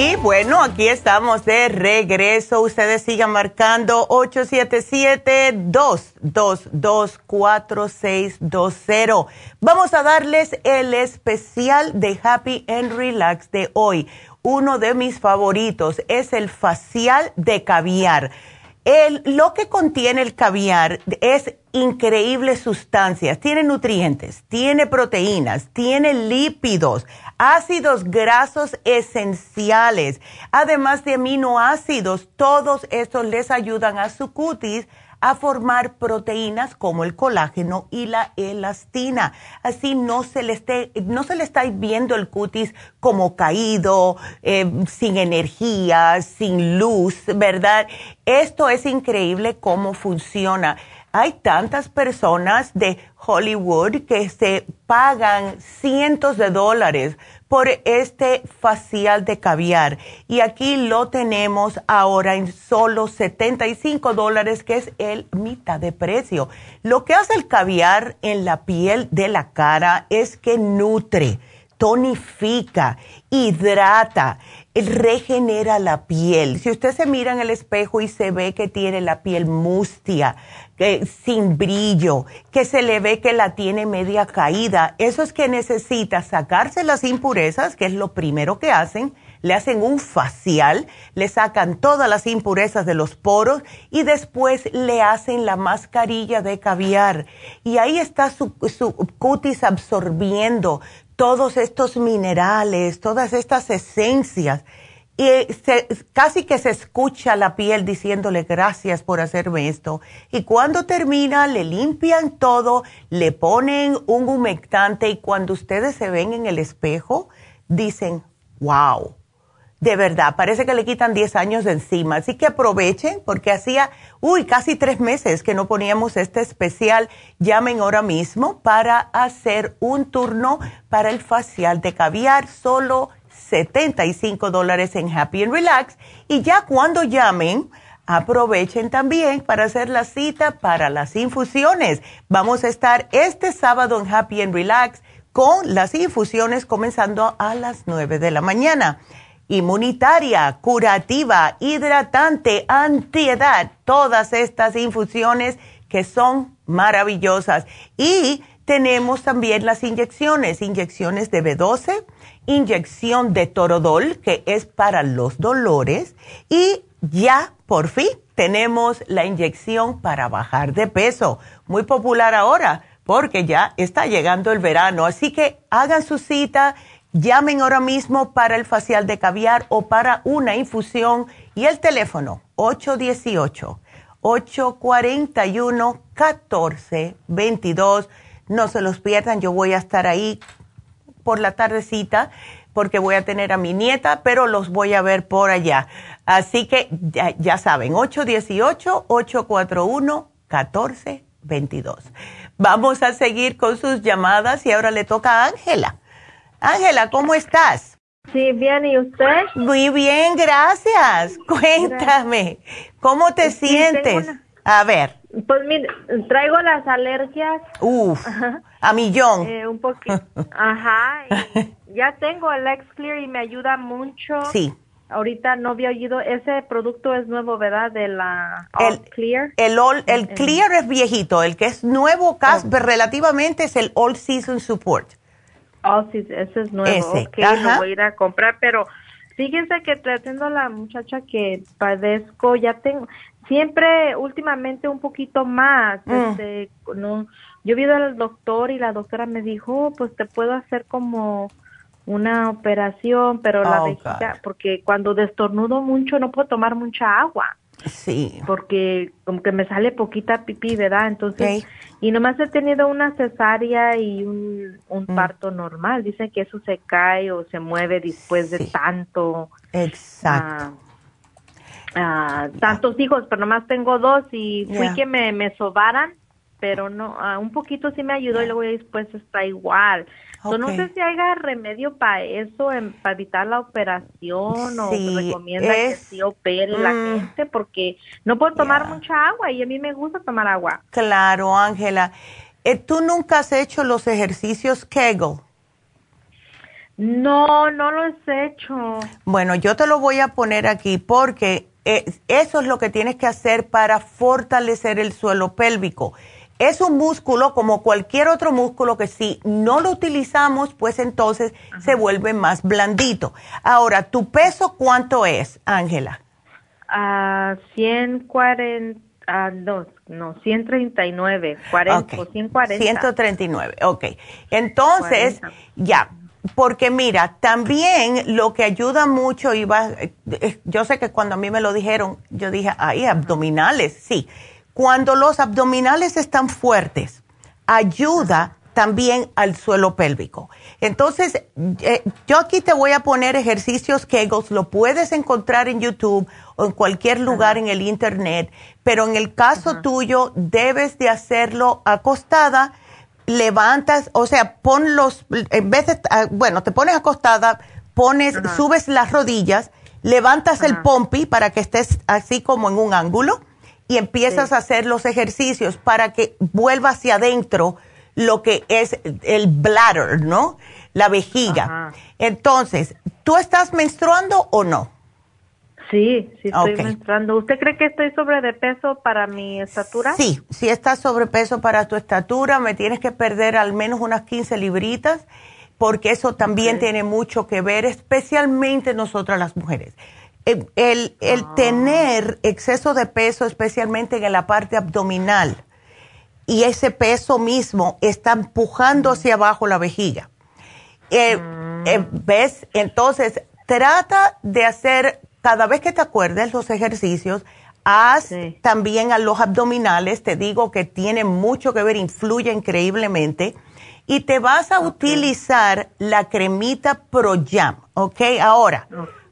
Y bueno, aquí estamos de regreso. Ustedes sigan marcando 877-222-4620. Vamos a darles el especial de Happy and Relax de hoy. Uno de mis favoritos es el facial de caviar. Lo que contiene el caviar es increíbles sustancias. Tiene nutrientes, tiene proteínas, tiene lípidos ácidos grasos esenciales, además de aminoácidos. Todos estos les ayudan a su cutis a formar proteínas como el colágeno y la elastina. Así no se le, esté, no se le está viendo el cutis como caído, eh, sin energía, sin luz, ¿verdad? Esto es increíble cómo funciona. Hay tantas personas de Hollywood que se pagan cientos de dólares por este facial de caviar. Y aquí lo tenemos ahora en solo 75 dólares, que es el mitad de precio. Lo que hace el caviar en la piel de la cara es que nutre, tonifica, hidrata regenera la piel. Si usted se mira en el espejo y se ve que tiene la piel mustia, que, sin brillo, que se le ve que la tiene media caída, eso es que necesita sacarse las impurezas, que es lo primero que hacen, le hacen un facial, le sacan todas las impurezas de los poros y después le hacen la mascarilla de caviar. Y ahí está su, su cutis absorbiendo todos estos minerales, todas estas esencias. Y casi que se escucha la piel diciéndole gracias por hacerme esto. Y cuando termina, le limpian todo, le ponen un humectante y cuando ustedes se ven en el espejo, dicen, wow, de verdad, parece que le quitan 10 años de encima. Así que aprovechen porque hacía, uy, casi tres meses que no poníamos este especial. Llamen ahora mismo para hacer un turno para el facial de caviar. Solo 75 dólares en Happy and Relax. Y ya cuando llamen, aprovechen también para hacer la cita para las infusiones. Vamos a estar este sábado en Happy and Relax con las infusiones comenzando a las 9 de la mañana. Inmunitaria, curativa, hidratante, antiedad, todas estas infusiones que son maravillosas. Y tenemos también las inyecciones, inyecciones de B12, inyección de Torodol, que es para los dolores, y ya por fin tenemos la inyección para bajar de peso, muy popular ahora porque ya está llegando el verano. Así que hagan su cita, llamen ahora mismo para el facial de caviar o para una infusión y el teléfono 818-841-1422. No se los pierdan, yo voy a estar ahí por la tardecita porque voy a tener a mi nieta, pero los voy a ver por allá. Así que ya, ya saben, 818-841-1422. Vamos a seguir con sus llamadas y ahora le toca a Ángela. Ángela, ¿cómo estás? Sí, bien, ¿y usted? Muy bien, gracias. Cuéntame, ¿cómo te sientes? A ver. Pues mire, traigo las alergias. Uf, a millón. Eh, un poquito. Ajá, ya tengo el X-Clear y me ayuda mucho. Sí. Ahorita no había oído, ese producto es nuevo, ¿verdad? De la All Clear. El, all, el Clear es viejito, el que es nuevo oh. relativamente es el All Season Support. All Season, ese es nuevo, ese. ok, lo voy a ir a comprar, pero fíjense que tratando la muchacha que padezco, ya tengo, siempre últimamente un poquito más, mm. este, no, yo vi al doctor y la doctora me dijo, oh, pues te puedo hacer como una operación, pero la oh, vejiga, porque cuando destornudo mucho no puedo tomar mucha agua. Sí. Porque como que me sale poquita pipí, ¿verdad? Entonces, y nomás he tenido una cesárea y un, un mm. parto normal. Dicen que eso se cae o se mueve después de tanto. Exacto. Uh, tantos hijos, pero nomás tengo dos y fui que me, me sobaran, pero no, uh, un poquito sí me ayudó y luego después está igual no sé si haya remedio para eso, para evitar la operación o se recomienda que sí opere la mm. gente porque no puedo tomar mucha agua y a mí me gusta tomar agua. Claro, Ángela. Eh, ¿Tú nunca has hecho los ejercicios Kegel? No, no los he hecho. Bueno, yo te lo voy a poner aquí porque eso es lo que tienes que hacer para fortalecer el suelo pélvico es un músculo como cualquier otro músculo que si no lo utilizamos, pues entonces se vuelve más blandito. Ahora, ¿tu peso cuánto es, Ángela? Ah, 140, uh, no, no, 139, 40, 140. 139, ok. Entonces, ya, porque mira, también lo que ayuda mucho, iba, eh, yo sé que cuando a mí me lo dijeron, yo dije, ay, abdominales, sí. Cuando los abdominales están fuertes, ayuda también al suelo pélvico. Entonces, eh, yo aquí te voy a poner ejercicios Kegels, lo puedes encontrar en YouTube o en cualquier lugar en el Internet, pero en el caso tuyo debes de hacerlo acostada, levantas, o sea, pon los, en vez de, ah, bueno, te pones acostada, pones, subes las rodillas, levantas el pompi para que estés así como en un ángulo y empiezas a hacer los ejercicios para que vuelva hacia adentro lo que es el bladder, ¿no? La vejiga. Entonces, ¿tú estás menstruando o no? Sí, sí estoy menstruando. ¿Usted cree que estoy sobre de peso para mi estatura? Sí, si estás sobrepeso para tu estatura, me tienes que perder al menos unas 15 libritas, porque eso también tiene mucho que ver, especialmente nosotras las mujeres. Eh, el, el, ah. tener exceso de peso, especialmente en la parte abdominal, y ese peso mismo está empujando hacia abajo la vejiga. Eh, mm. eh, ¿Ves? Entonces, trata de hacer, cada vez que te acuerdes los ejercicios, haz también a los abdominales, te digo que tiene mucho que ver, influye increíblemente, y te vas a utilizar la cremita Pro Jam, ¿ok? Ahora,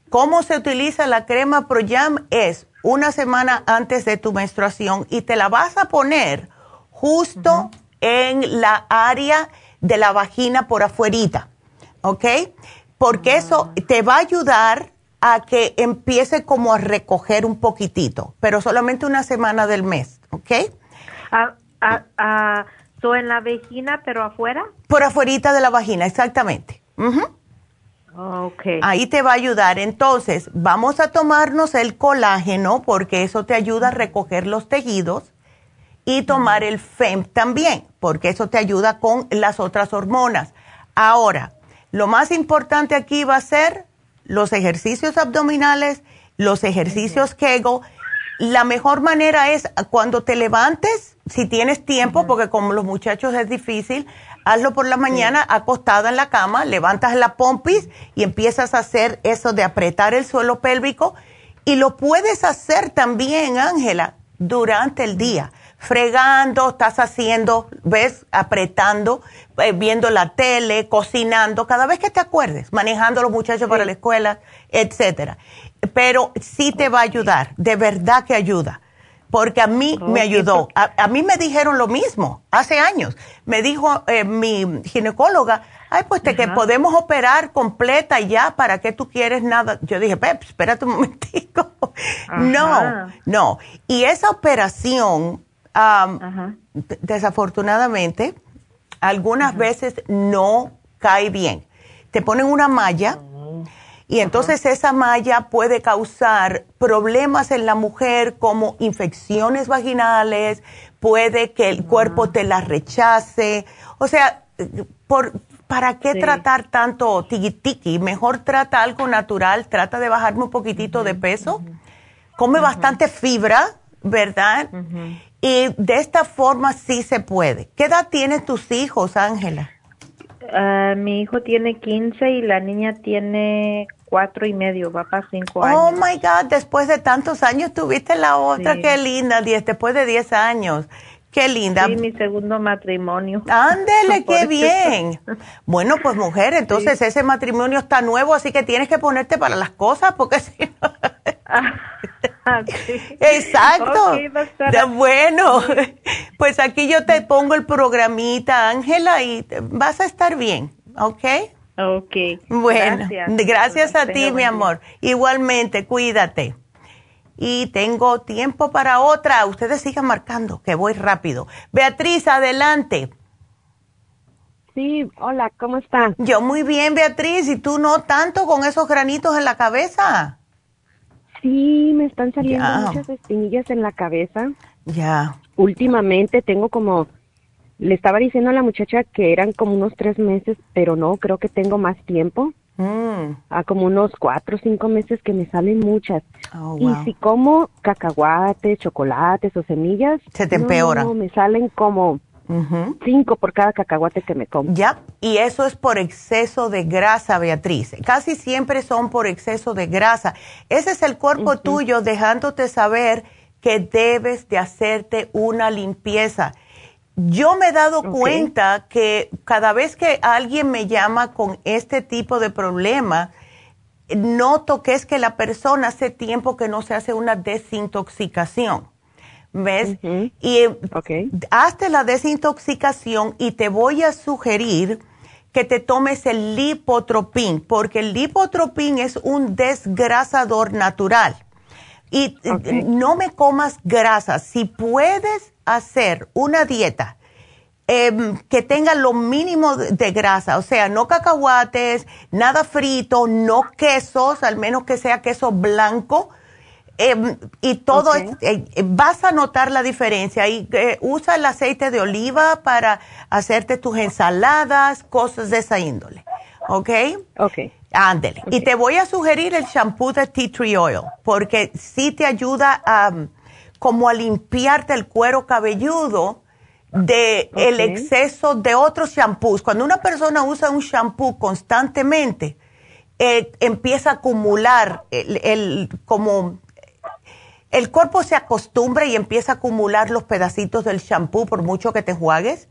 ¿Cómo se utiliza la crema ProYam? Es una semana antes de tu menstruación y te la vas a poner justo en la área de la vagina por afuerita, ¿ok? porque eso te va a ayudar a que empiece como a recoger un poquitito, pero solamente una semana del mes, ¿ok? ¿A, a, en la vagina, pero afuera? Por afuerita de la vagina, exactamente. Okay. Ahí te va a ayudar. Entonces, vamos a tomarnos el colágeno porque eso te ayuda a recoger los tejidos y tomar el FEM también porque eso te ayuda con las otras hormonas. Ahora, lo más importante aquí va a ser los ejercicios abdominales, los ejercicios Kegel. La mejor manera es cuando te levantes, si tienes tiempo, porque como los muchachos es difícil, hazlo por la mañana acostada en la cama, levantas la pompis y empiezas a hacer eso de apretar el suelo pélvico. Y lo puedes hacer también, Ángela, durante el día fregando, estás haciendo, ves, apretando, eh, viendo la tele, cocinando, cada vez que te acuerdes, manejando a los muchachos para la escuela, etcétera. Pero sí te va a ayudar, de verdad que ayuda. Porque a mí me ayudó. A, mí me dijeron lo mismo hace años. Me dijo eh, mi ginecóloga, ay, pues te que podemos operar completa ya, ¿para qué tú quieres nada? Yo dije, Pep, espérate un momentico. No, no. Y esa operación desafortunadamente, algunas veces no cae bien. Te ponen una malla y entonces esa malla puede causar problemas en la mujer como infecciones vaginales, puede que el cuerpo te la rechace. O sea, por, ¿para qué tratar tanto tiki Mejor trata algo natural, trata de bajarme un poquitito de peso. Come bastante fibra, ¿verdad? Y de esta forma sí se puede. ¿Qué edad tienen tus hijos, Ángela? Ah, mi hijo tiene 15 y la niña tiene cuatro y medio, va para cinco años. Oh my God, después de tantos años tuviste la otra, qué linda, después de 10 años. Qué linda. Sí, mi segundo matrimonio. Ándele, qué bien. Bueno, pues mujer, entonces ese matrimonio está nuevo, así que tienes que ponerte para las cosas, porque si no... Ah, Exacto. bueno, pues aquí yo te pongo el programita, Ángela, y vas a estar bien, ¿ok? Ok. Bueno, gracias, a ti, mi amor. Igualmente, cuídate. Y tengo tiempo para otra. Ustedes sigan marcando, que voy rápido. Beatriz, adelante. Sí, hola, ¿cómo estás? Yo muy bien, Beatriz. ¿Y tú no tanto con esos granitos en la cabeza? Sí, me están saliendo muchas espinillas en la cabeza. Ya. Últimamente tengo como, le estaba diciendo a la muchacha que eran como unos tres meses, pero no, creo que tengo más tiempo. Mm. A como unos cuatro o cinco meses que me salen muchas. Oh, y si como cacahuates, chocolates o semillas, se te empeora. No, me salen como Cinco por cada cacahuate que me como. Ya, y eso es por exceso de grasa, Beatriz. Casi siempre son por exceso de grasa. Ese es el cuerpo tuyo dejándote saber que debes de hacerte una limpieza. Yo me he dado cuenta que cada vez que alguien me llama con este tipo de problema, noto que es que la persona hace tiempo que no se hace una desintoxicación. ¿Ves? Y hazte la desintoxicación y te voy a sugerir que te tomes el lipotropín, porque el lipotropín es un desgrasador natural. Y no me comas grasa. Si puedes hacer una dieta em, que tenga lo mínimo de grasa, o sea, no cacahuates, nada frito, no quesos, al menos que sea queso blanco, Em, y todo, eh, vas a notar la diferencia. Y eh, usa el aceite de oliva para hacerte tus ensaladas, cosas de esa índole. ¿Ok? Ok. Ándele. Y te voy a sugerir el shampoo de tea tree oil, porque sí te ayuda a, como a limpiarte el cuero cabelludo de el exceso de otros shampoos. Cuando una persona usa un shampoo constantemente, eh, empieza a acumular el, el, como el cuerpo se acostumbra y empieza a acumular los pedacitos del shampoo por mucho que te juegues.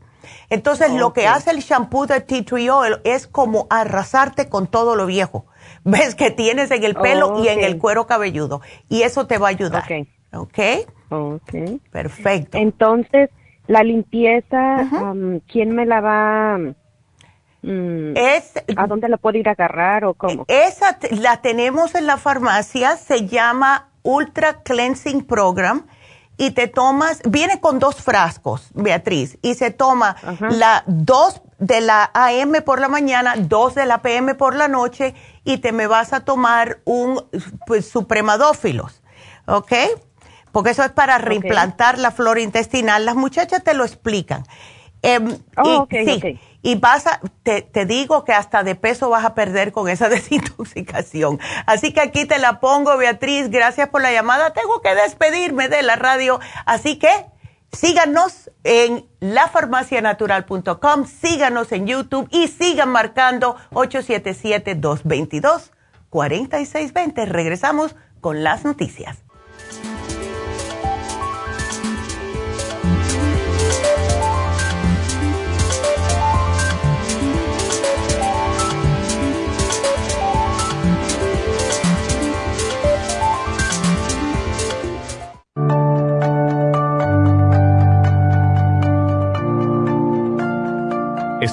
Entonces, lo que hace el shampoo de tea tree oil es como arrasarte con todo lo viejo. ¿Ves? Que tienes en el pelo y en el cuero cabelludo. Y eso te va a ayudar. ¿Ok? Ok. Perfecto. Entonces, la limpieza, ¿quién me la va Mm. Es, ¿A dónde la puedo ir a agarrar o cómo? Esa la tenemos en la farmacia, se llama Ultra Cleansing Program y te tomas, viene con dos frascos, Beatriz, y se toma la dos de la AM por la mañana, dos de la PM por la noche y te me vas a tomar un pues, supremadófilos, ¿ok? Porque eso es para reimplantar la flora intestinal. Las muchachas te lo explican. Oh, sí, y vas a, te, te, digo que hasta de peso vas a perder con esa desintoxicación. Así que aquí te la pongo, Beatriz. Gracias por la llamada. Tengo que despedirme de la radio. Así que síganos en lafarmacianatural.com, síganos en YouTube y sigan marcando 877-222-4620. Regresamos con las noticias.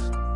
podcast.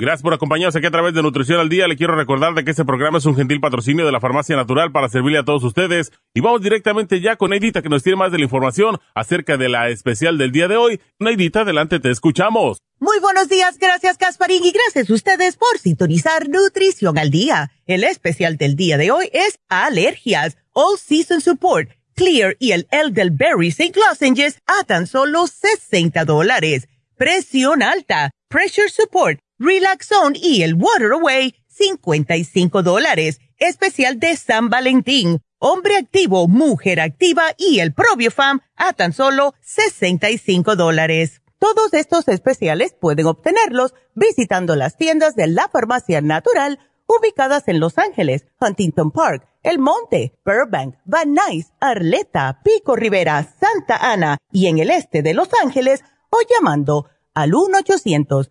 Gracias por acompañarnos aquí a través de Nutrición al Día. Le quiero recordar de que este programa es un gentil patrocinio de la Farmacia Natural para servirle a todos ustedes. Y vamos directamente ya con Neidita que nos tiene más de la información acerca de la especial del día de hoy. Neidita, adelante, te escuchamos. Muy buenos días, gracias Casparín y gracias a ustedes por sintonizar Nutrición al Día. El especial del día de hoy es alergias, All Season Support, Clear y el Elderberry St. Lozenges a tan solo 60 dólares. Presión alta, Pressure Support, Relaxone y el Water Away, 55 dólares. Especial de San Valentín. Hombre activo, mujer activa y el Probiofam a tan solo 65 dólares. Todos estos especiales pueden obtenerlos visitando las tiendas de la Farmacia Natural ubicadas en Los Ángeles, Huntington Park, El Monte, Burbank, Van Nuys, Arleta, Pico Rivera, Santa Ana y en el este de Los Ángeles o llamando al 1 800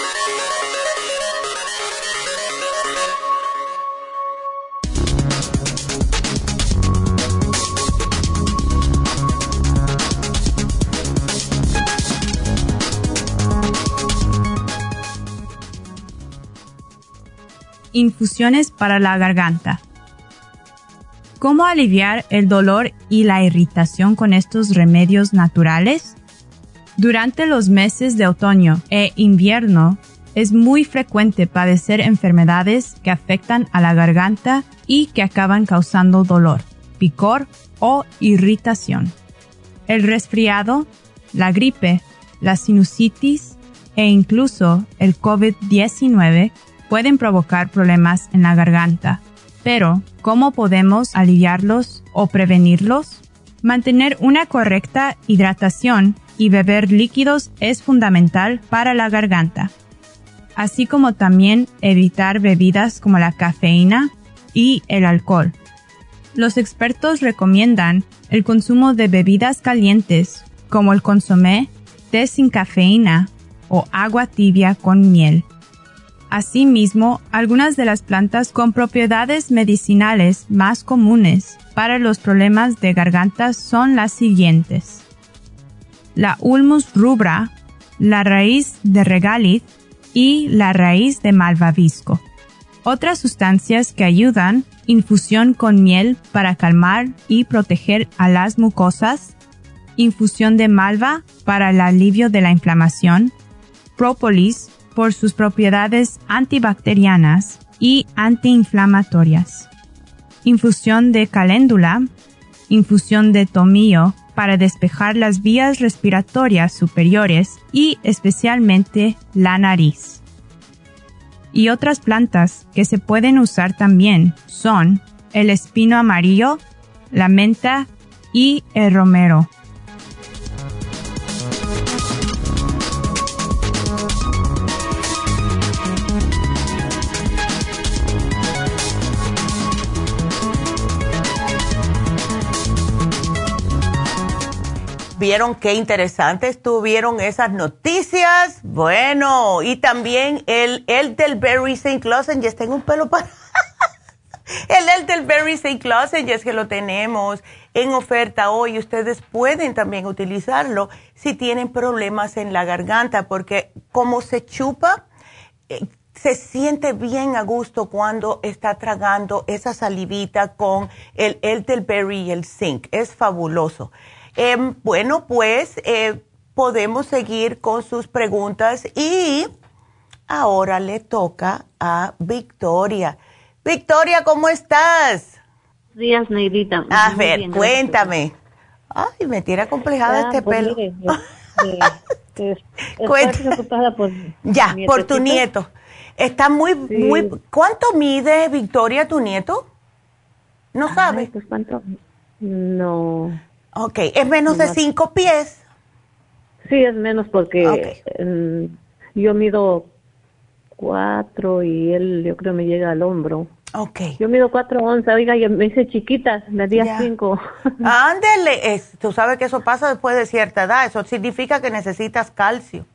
Infusiones para la garganta. ¿Cómo aliviar el dolor y la irritación con estos remedios naturales? Durante los meses de otoño e invierno es muy frecuente padecer enfermedades que afectan a la garganta y que acaban causando dolor, picor o irritación. El resfriado, la gripe, la sinusitis, e incluso el COVID-19 pueden provocar problemas en la garganta. Pero, ¿cómo podemos aliviarlos o prevenirlos? Mantener una correcta hidratación y beber líquidos es fundamental para la garganta, así como también evitar bebidas como la cafeína y el alcohol. Los expertos recomiendan el consumo de bebidas calientes como el consomé, té sin cafeína o agua tibia con miel. Asimismo, algunas de las plantas con propiedades medicinales más comunes para los problemas de garganta son las siguientes. La Ulmus rubra, la raíz de regaliz y la raíz de malvavisco. Otras sustancias que ayudan, infusión con miel para calmar y proteger a las mucosas, infusión de malva para el alivio de la inflamación, própolis por sus propiedades antibacterianas y antiinflamatorias infusión de caléndula, infusión de tomillo para despejar las vías respiratorias superiores y especialmente la nariz. Y otras plantas que se pueden usar también son el espino amarillo, la menta y el romero. ¿Vieron qué interesante estuvieron esas noticias? Bueno, y también el Elderberry St. Lozenges. Tengo un pelo para... el Elderberry St. Lozenges que lo tenemos en oferta hoy. Ustedes pueden también utilizarlo si tienen problemas en la garganta, porque como se chupa, eh, se siente bien a gusto cuando está tragando esa salivita con el Elderberry y el zinc. Es fabuloso. Em, bueno, pues eh, podemos seguir con sus preguntas y ahora le toca a Victoria. Victoria, ¿cómo estás? Días, Neidita. A ver, cuéntame. Ay, me tiene complejada ah, este pues pelo. ya, por tu nieto. Está muy, muy. ¿Cuánto mide Victoria tu nieto? ¿No sabes? Pues cuánto. No. Ok, ¿es menos de cinco pies? Sí, es menos porque yo mido cuatro y él yo creo me llega al hombro. Ok. Yo mido cuatro once, oiga, y me hice chiquita, medía cinco. Ándele, tú sabes que eso pasa después de cierta edad, eso significa que necesitas calcio.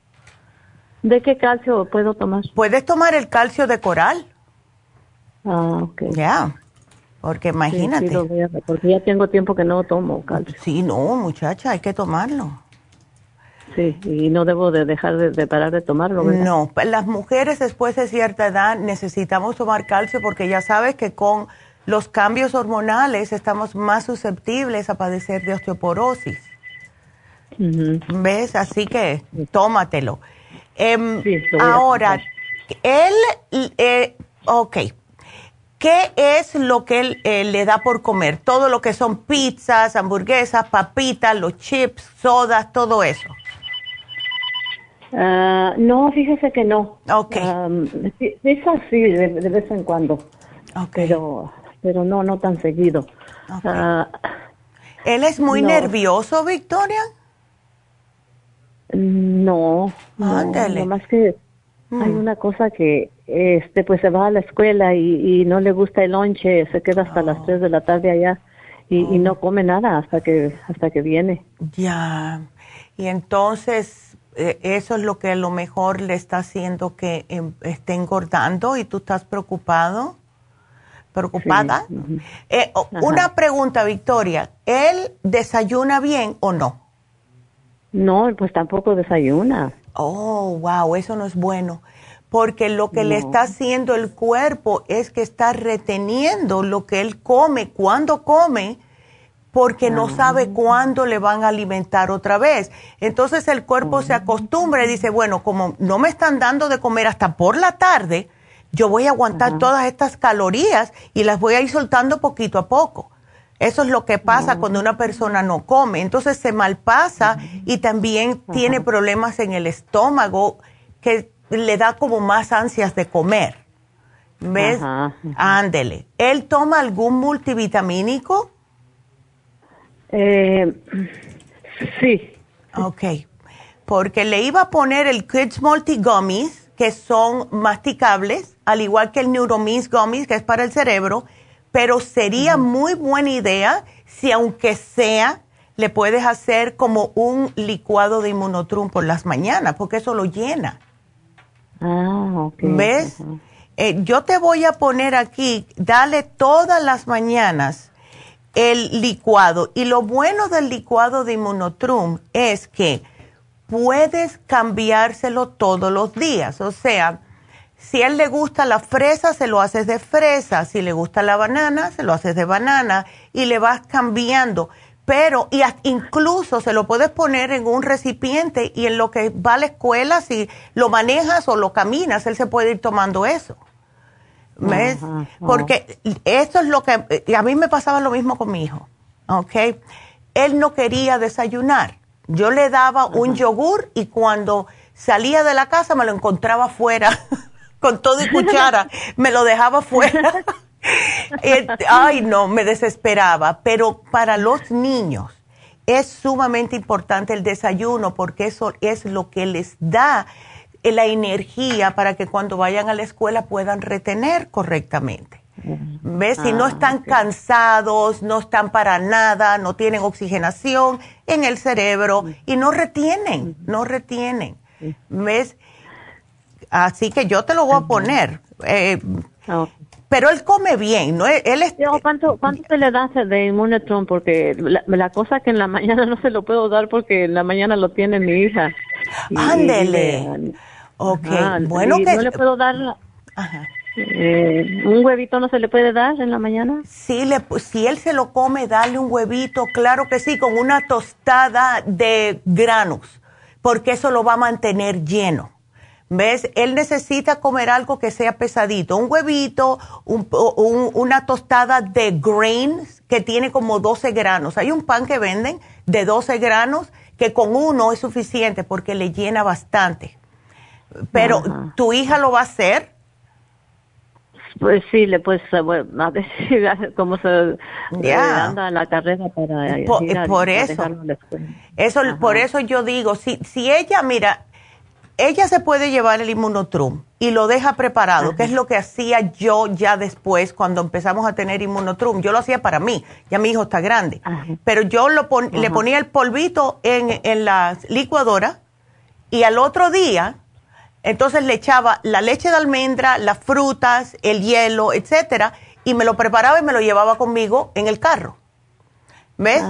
¿De qué calcio puedo tomar? Puedes tomar el calcio de coral. Ah, ok. Ya. Porque imagínate. porque ya tengo tiempo que no tomo calcio. Sí, no, muchacha, hay que tomarlo. Sí, y no debo de dejar de, parar de tomarlo. ¿verdad? No, las mujeres después de cierta edad necesitamos tomar calcio porque ya sabes que con los cambios hormonales estamos más susceptibles a padecer de osteoporosis. ¿Ves? Así que tómatelo. Em, ahora, él, eh, ok, ¿Qué es lo que él eh, le da por comer? Todo lo que son pizzas, hamburguesas, papitas, los chips, sodas, todo eso. Ah, no, fíjese que no. Ok. es así de, vez en cuando. Ok. Pero, pero no, no tan seguido. Ah, ¿Él es muy nervioso, Victoria? No. Ándale. No, más que hay mm. una cosa que este pues se va a la escuela y, no le gusta el lonche, se queda hasta las 3 de la tarde allá y, no oh. come nada hasta que hasta que viene. Ya. Y entonces eh, eso es lo que a lo mejor le está haciendo que em, esté engordando y tú estás preocupado. ¿Preocupada? Eh, una pregunta, Victoria. ¿Él desayuna bien o no? No, pues tampoco desayuna. Oh, wow, eso no es bueno porque lo que le está haciendo el cuerpo es que está reteniendo lo que él come cuando come porque no sabe cuándo le van a alimentar otra vez. Entonces el cuerpo se acostumbra y dice, bueno, como no me están dando de comer hasta por la tarde, yo voy a aguantar todas estas calorías y las voy a ir soltando poquito a poco. Eso es lo que pasa cuando una persona no come. Entonces se malpasa y también tiene problemas en el estómago que le da como más ansias de comer. ¿Ves? Ándele. ¿Él toma algún multivitamínico? Eh, sí. Ok. Porque le iba a poner el Kids Multi Gummies, que son masticables, al igual que el Neuromins Gummies, que es para el cerebro, pero sería muy buena idea si aunque sea le puedes hacer como un licuado de inmunotrum por las mañanas, porque eso lo llena. Ah. ¿Ves? Eh, yo te voy a poner aquí, dale todas las mañanas el licuado. Y lo bueno del licuado de inmunotrum es que puedes cambiárselo todos los días. O sea, si a él le gusta la fresa, se lo haces de fresa. Si le gusta la banana, se lo haces de banana. Y le vas cambiando pero y incluso se lo puedes poner en un recipiente y en lo que va a la escuela, si lo manejas o lo caminas, él se puede ir tomando eso. ¿Ves? Porque eso es lo que, a mí me pasaba lo mismo con mi hijo, ¿ok? Él no quería desayunar. Yo le daba un yogur y cuando salía de la casa me lo encontraba afuera con todo y cuchara, me lo dejaba fuera. ay, no, me desesperaba. Pero para los niños es sumamente importante el desayuno porque eso es lo que les da la energía para que cuando vayan a la escuela puedan retener correctamente. ¿Ves? Si no ah, están cansados, no están para nada, no tienen oxigenación en el cerebro y no retienen, no retienen. ¿Ves? Así que yo te lo voy a poner. Eh, pero él come bien, ¿no? Él es, ¿cuánto, ¿Cuánto se le da de Immunotron? Porque la, cosa que en la mañana no se lo puedo dar porque en la mañana lo tiene mi hija. Ándele. Ok, bueno que... No le puedo dar... Eh, ¿Un huevito no se le puede dar en la mañana? Sí, le, si él se lo come, dale un huevito, claro que sí, con una tostada de granos, porque eso lo va a mantener lleno. ¿Ves? Él necesita comer algo que sea pesadito, un huevito, una tostada de grains que tiene como 12 granos. Hay un pan que venden de 12 granos que con uno es suficiente porque le llena bastante. Pero, ¿tu hija lo va a hacer? Pues sí, le pues, bueno, a ver cómo se anda la carrera para por, por eso, eso por eso yo digo, si, si ella, mira, ella se puede llevar el inmunotrum y lo deja preparado, que es lo que hacía yo ya después cuando empezamos a tener inmunotrum. Yo lo hacía para mí, ya mi hijo está grande, pero yo lo le ponía el polvito en, en la licuadora y al otro día, entonces le echaba la leche de almendra, las frutas, el hielo, etcétera, y me lo preparaba y me lo llevaba conmigo en el carro. ¿Ves?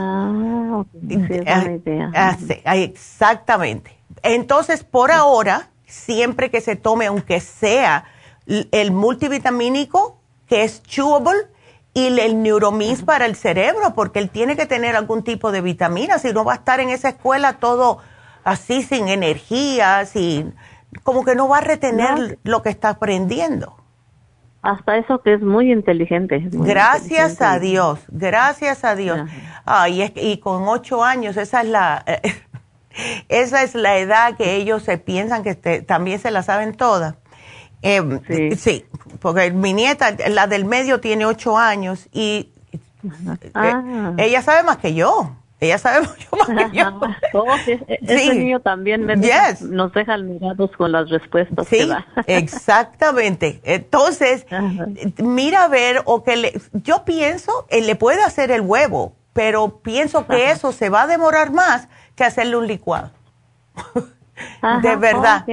Ah, sí, exactamente. Entonces, por ahora, siempre que se tome, aunque sea el multivitamínico, que es chewable, y el neuromins para el cerebro, porque él tiene que tener algún tipo de vitamina, si no va a estar en esa escuela todo así sin energía, sin, como que no va a retener lo que está aprendiendo. Hasta eso que es muy inteligente. gracias a Dios, gracias a Dios. Ay, y con ocho años, esa es la, esa es la edad que ellos se piensan que también se la saben todas. Eh, sí. porque mi nieta, la del medio, tiene ocho años y eh, ah. ella sabe más que yo. Ella sabe mucho más que yo. Oh, ese niño también nos deja mirados con las respuestas. Sí, exactamente. Entonces, mira a ver, o que le, yo pienso, él le puede hacer el huevo, pero pienso que eso se va a demorar más que hacerle un licuado. de verdad.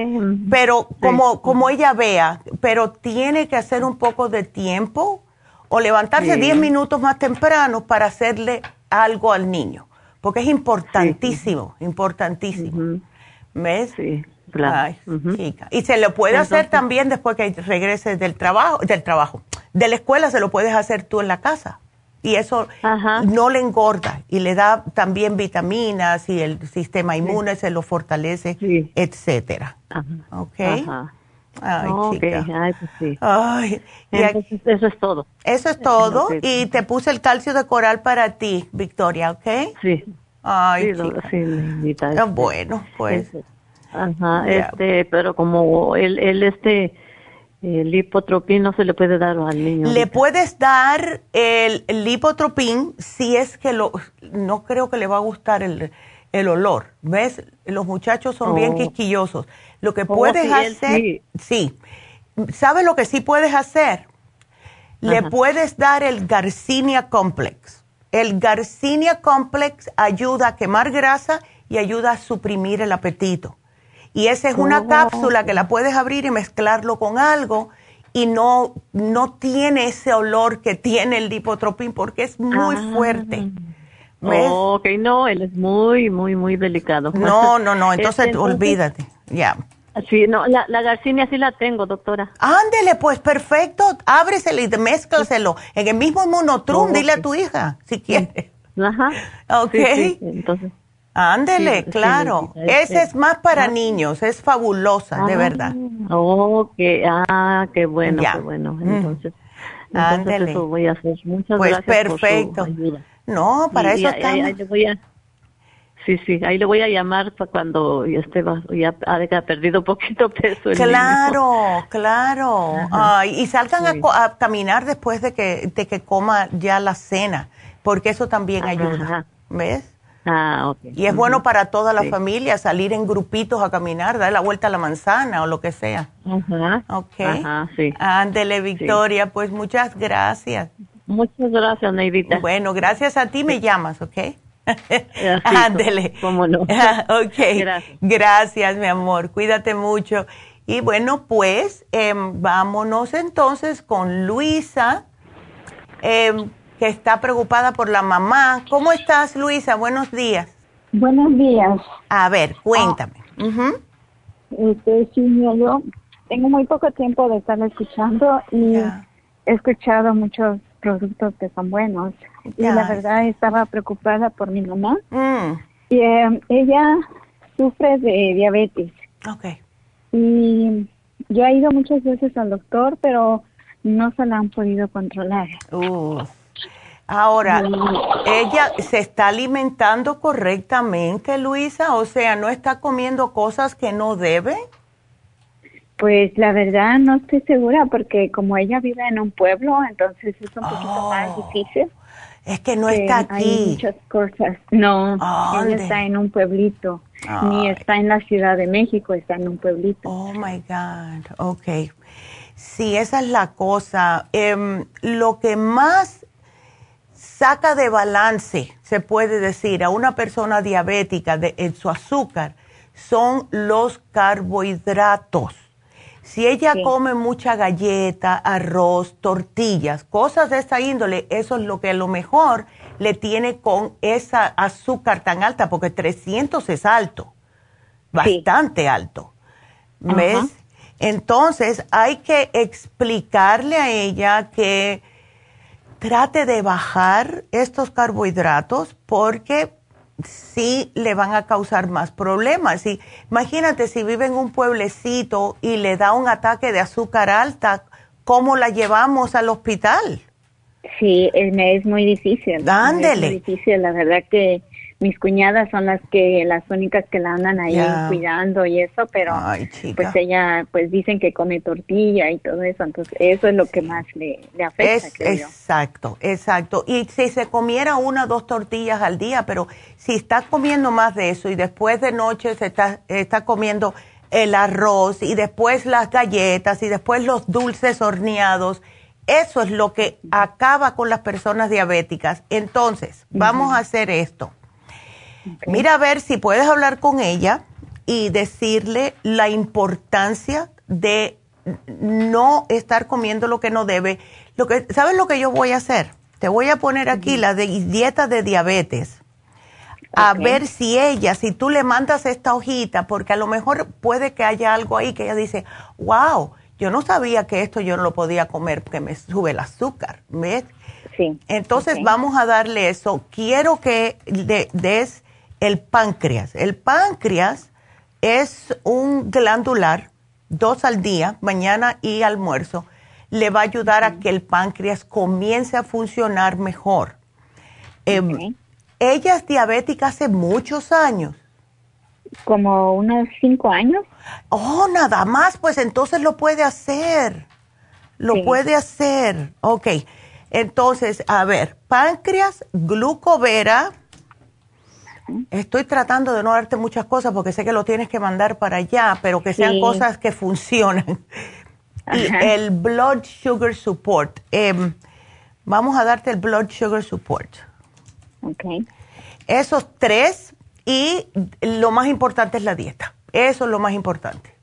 Pero como, como ella vea, pero tiene que hacer un poco de tiempo o levantarse 10 minutos más temprano para hacerle algo al niño, porque es importantísimo, importantísimo. ¿Ves? Sí. Claro. Y se lo puede hacer también después que regreses del trabajo, del trabajo, de la escuela se lo puedes hacer tú en la casa y eso no le engorda y le da también vitaminas y el sistema inmune se lo fortalece, etcétera. ¿Ok? Ay, chica. Ay, pues sí. Ay, eso es todo. Eso es todo. Y te puse el calcio de coral para ti, Victoria, ¿ok? Sí. Ay, sí, chica. Ah, bueno, pues. Ajá, este, pero como él, él este, el lipotropín no se le puede dar al niño. Le puedes dar el, lipotropín si es que lo, no creo que le va a gustar el, el olor. ¿Ves? Los muchachos son bien oh. quisquillosos. Lo que oh, puedes hacer, sí. ¿Sabes lo que sí puedes hacer? Le puedes dar el Garcinia Complex. El Garcinia Complex ayuda a quemar grasa y ayuda a suprimir el apetito. Y esa es una oh. cápsula que la puedes abrir y mezclarlo con algo y no, no tiene ese olor que tiene el lipotropín porque es muy ah. fuerte. ok, no, él es muy, muy, muy delicado. No, no, no, entonces, este, olvídate, ya. Sí, no, la, la garcinia sí la tengo, doctora. Ándele, pues perfecto, ábreselo y mézclaselo en el mismo monotrum, dile a tu hija, si quieres. Ajá. Ok. entonces. Ándele, claro. Ese es más para niños, es fabulosa, de ah, verdad. Ok, ah, qué bueno, qué bueno. Mm. Entonces, Ándele. eso voy a hacer. Muchas pues gracias perfecto. por su ayuda. No, para eso estamos. A, sí, sí, ahí le voy a llamar para cuando ya esté, ya haya perdido poquito peso. claro, claro. Ay, y salgan a, caminar después de que, de que coma ya la cena, porque eso también ayuda. ¿Ves? Ah, ok. Y es bueno para toda la familia salir en grupitos a caminar, dar la vuelta a la manzana o lo que sea. Ajá. Ok. Ajá, sí. Ándele, Victoria, pues muchas gracias. Muchas gracias, Neidita. Bueno, gracias a ti me llamas, ¿ok? Ándele. Cómo no. ok. Gracias. gracias, mi amor. Cuídate mucho. Y bueno, pues em, vámonos entonces con Luisa. Eh, que está preocupada por la mamá. ¿Cómo estás, Luisa? Buenos días. Buenos días. A ver, cuéntame. este, sí, yo tengo muy poco tiempo de estar escuchando y he escuchado muchos productos que son buenos. Y la verdad estaba preocupada por mi mamá. Mm. Y eh, ella sufre de diabetes. Ok. Y yo he ido muchas veces al doctor, pero no se la han podido controlar. Uh. Ahora, ¿ella se está alimentando correctamente, Luisa? O sea, ¿no está comiendo cosas que no debe? Pues la verdad no estoy segura porque como ella vive en un pueblo, entonces es un poquito más oh. difícil. Es que no está aquí. Hay muchas cosas. No, ella está en un pueblito. Ni está en la Ciudad de México, está en un pueblito. Oh, my God. Ok. Sí, esa es la cosa. Em, lo que más saca de balance, se puede decir, a una persona diabética de, en su azúcar son los carbohidratos. Si ella come mucha galleta, arroz, tortillas, cosas de esta índole, eso es lo que a lo mejor le tiene con esa azúcar tan alta, porque 300 es alto, bastante alto. ¿Ves? Entonces hay que explicarle a ella que trate de bajar estos carbohidratos porque sí le van a causar más problemas. Y imagínate si vive en un pueblecito y le da un ataque de azúcar alta, ¿cómo la llevamos al hospital? Sí, es muy difícil. Ándele. Es muy difícil, la verdad que mis cuñadas son las que las únicas que la andan ahí cuidando y eso, pero pues ella pues dicen que come tortilla y todo eso, entonces eso es lo que más le, le afecta. exacto, exacto. Y si se comiera una o dos tortillas al día, pero si está comiendo más de eso y después de noche se está, está comiendo el arroz y después las galletas y después los dulces horneados, eso es lo que acaba con las personas diabéticas. Entonces, vamos a hacer esto Mira a ver si puedes hablar con ella y decirle la importancia de no estar comiendo lo que no debe. Lo que, ¿Sabes lo que yo voy a hacer? Te voy a poner aquí la de, dieta de diabetes. A ver si ella, si tú le mandas esta hojita, porque a lo mejor puede que haya algo ahí que ella dice, wow, yo no sabía que esto yo no lo podía comer porque me sube el azúcar. ¿Ves? Sí. Entonces vamos a darle eso. Quiero que des el páncreas. El páncreas es un glandular, dos al día, mañana y almuerzo, le va a ayudar a que el páncreas comience a funcionar mejor. Em, ella es diabética hace muchos años. como unos cinco años. Oh, nada más, pues entonces lo puede hacer. Lo puede hacer. Ok. Entonces, a ver, páncreas, glucovera. Estoy tratando de no darte muchas cosas porque sé que lo tienes que mandar para allá, pero que sean cosas que funcionan. Y el blood sugar support. Em, vamos a darte el blood sugar support. Ok. Esos tres y lo más importante es la dieta. Eso es lo más importante.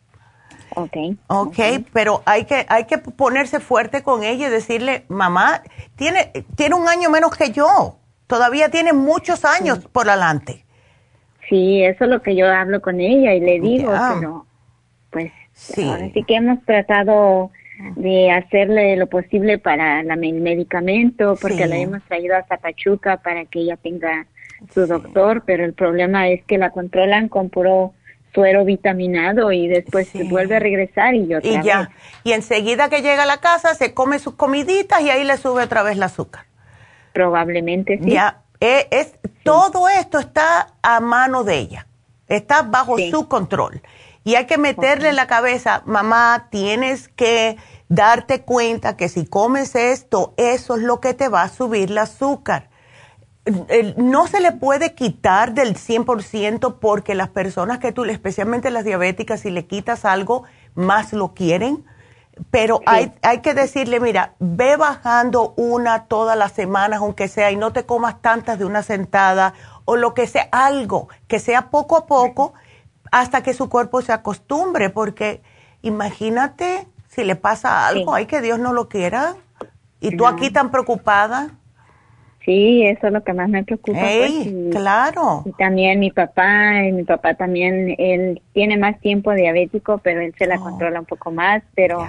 Ok. Ok, pero hay que, hay que ponerse fuerte con ella y decirle, mamá, tiene, tiene un año menos que yo. Todavía tiene muchos años por adelante. Sí, eso es lo que yo hablo con ella y le digo, pero pues sí. sí que hemos tratado de hacerle lo posible para el medicamento, porque la hemos traído a Pachuca para que ella tenga su doctor, pero el problema es que la controlan con puro suero vitaminado y después se vuelve a regresar y yo y ya. y enseguida que llega a la casa se come sus comiditas y ahí le sube otra vez el azúcar probablemente sí. Ya eh, es, todo esto está a mano de ella está bajo su control. Y hay que meterle en la cabeza mamá tienes que darte cuenta que si comes esto eso es lo que te va a subir el azúcar. No se le puede quitar del 100% porque las personas que tú, especialmente las diabéticas, si le quitas algo, más lo quieren. Pero hay, hay que decirle, mira, ve bajando una todas las semanas, aunque sea, y no te comas tantas de una sentada o lo que sea, algo que sea poco a poco hasta que su cuerpo se acostumbre, porque imagínate si le pasa algo, hay que Dios no lo quiera, y tú aquí tan preocupada. Sí, eso es lo que más me preocupa. Pues, claro. Y también mi papá, y mi papá también, él tiene más tiempo diabético, pero él se la oh. controla un poco más, pero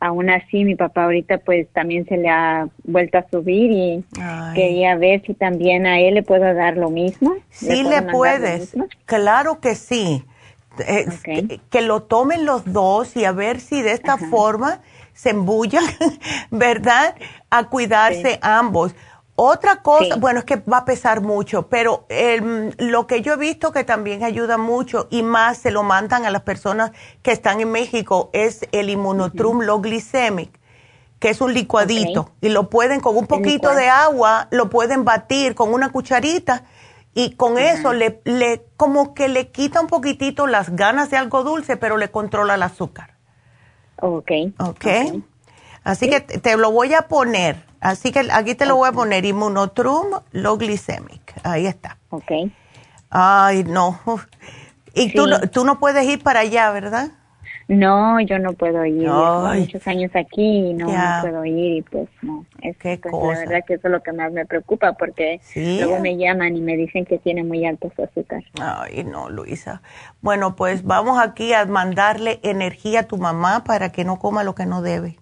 aún así mi papá ahorita pues también se le ha vuelto a subir y quería ver si también a él le puedo dar lo mismo. Sí le, puedes, claro que sí. que, lo tomen los dos y a ver si de esta forma se embullan, ¿verdad? A cuidarse ambos otra cosa, bueno, es que va a pesar mucho, pero lo que yo he visto que también ayuda mucho y más se lo mandan a las personas que están en México es el inmunotrum low glycemic, que es un licuadito y lo pueden con un poquito de agua, lo pueden batir con una cucharita y con eso le, le como que le quita un poquitito las ganas de algo dulce, pero le controla el azúcar. Ok. Ok. okay. Así que te lo voy a poner Así que aquí te lo voy a poner, Immunotrum Low Glycemic. Ahí está. Ok. Ay, no. Y tú, no, tú no puedes ir para allá, ¿verdad? No, yo no puedo ir. muchos años aquí y no, puedo ir y pues no. Es Qué pues, cosa. La verdad que eso es lo que más me preocupa porque luego me llaman y me dicen que tiene muy alto su azúcar. Ay, no, Luisa. Bueno, pues vamos aquí a mandarle energía a tu mamá para que no coma lo que no debe.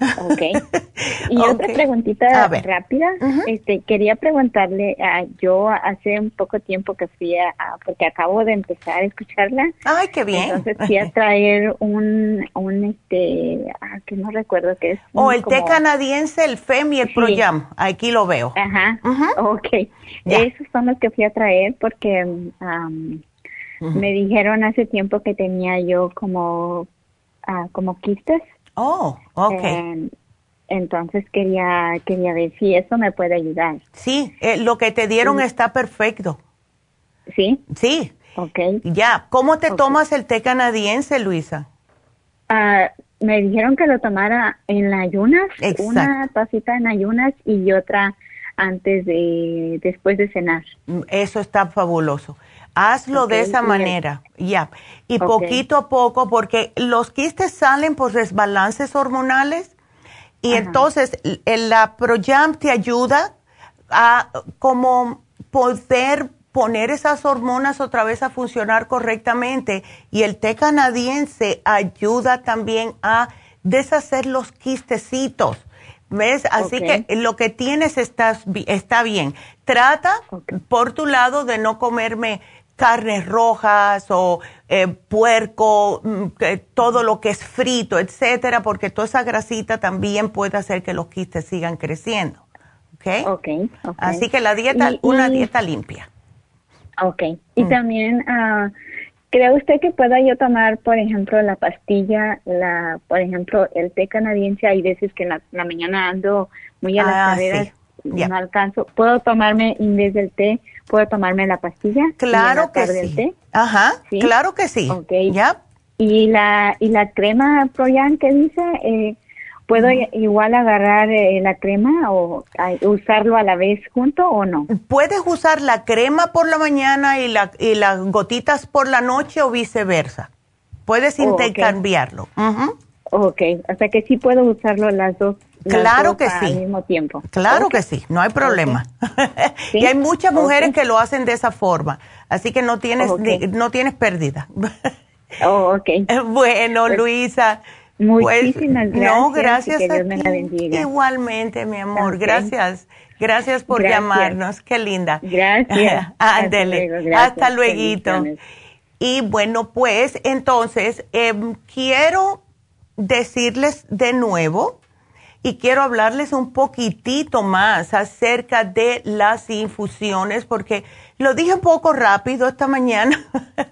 Ok. Y otra preguntita rápida. este, quería preguntarle, a yo hace un poco tiempo que fui a, porque acabo de empezar a escucharla. Ay, qué bien. Entonces fui a traer un, un este, ah, que no recuerdo qué es. O el té canadiense, el FEM y el ProYam. Aquí lo veo. Ajá. Ok. Esos son los que fui a traer porque me dijeron hace tiempo que tenía yo como, uh, como quistes Oh, ok. Em, entonces quería, quería ver si eso me puede ayudar. Sí, eh, lo que te dieron está perfecto. ¿Sí? Sí. Ok. Ya, ¿cómo te tomas el té canadiense, Luisa? Ah, me dijeron que lo tomara en ayunas, una tacita en ayunas y otra antes de, después de cenar. Mm, eso está fabuloso. Hazlo de esa manera, ya. Y poquito a poco, porque los quistes salen por desbalances hormonales y entonces la ProJam te ayuda a como poder poner esas hormonas otra vez a funcionar correctamente y el té canadiense ayuda también a deshacer los quistecitos. ¿Ves? Así que lo que tienes está, está bien. Trata por tu lado de no comerme carnes rojas o eh, puerco, mm, todo lo que es frito, etcétera, porque toda esa grasita también puede hacer que los quistes sigan creciendo. ¿Ok? okay, Así que la dieta, una dieta limpia. Ok. Y mm. también, uh, ¿Cree usted que pueda yo tomar, por ejemplo, la pastilla, la, por ejemplo, el té canadiense? Hay veces que en la, mañana ando muy a las ah, carreras, no alcanzo. ¿Puedo tomarme, en vez del té, puedo tomarme la pastilla? Claro que sí. Ajá, claro que sí. Ok. Ya. Y la, y la crema Proyan que dice, eh, ¿Puedo igual agarrar eh, la crema o usarlo a la vez junto o no? Puedes usar la crema por la mañana y, la, y las gotitas por la noche o viceversa. Puedes oh, intercambiarlo. Ok, o sea que sí puedo usarlo las dos. Claro que sí. Al mismo tiempo. Claro que sí, no hay problema. y hay muchas mujeres que lo hacen de esa forma, así que no tienes, no tienes pérdida. oh, ok. Bueno, Luisa. Muchísimas gracias. No, gracias a Igualmente, mi amor, gracias. Gracias por llamarnos, qué linda. Gracias. Ándele, hasta luego. Y bueno, pues entonces em, quiero decirles de nuevo y quiero hablarles un poquitito más acerca de las infusiones porque lo dije un poco rápido esta mañana.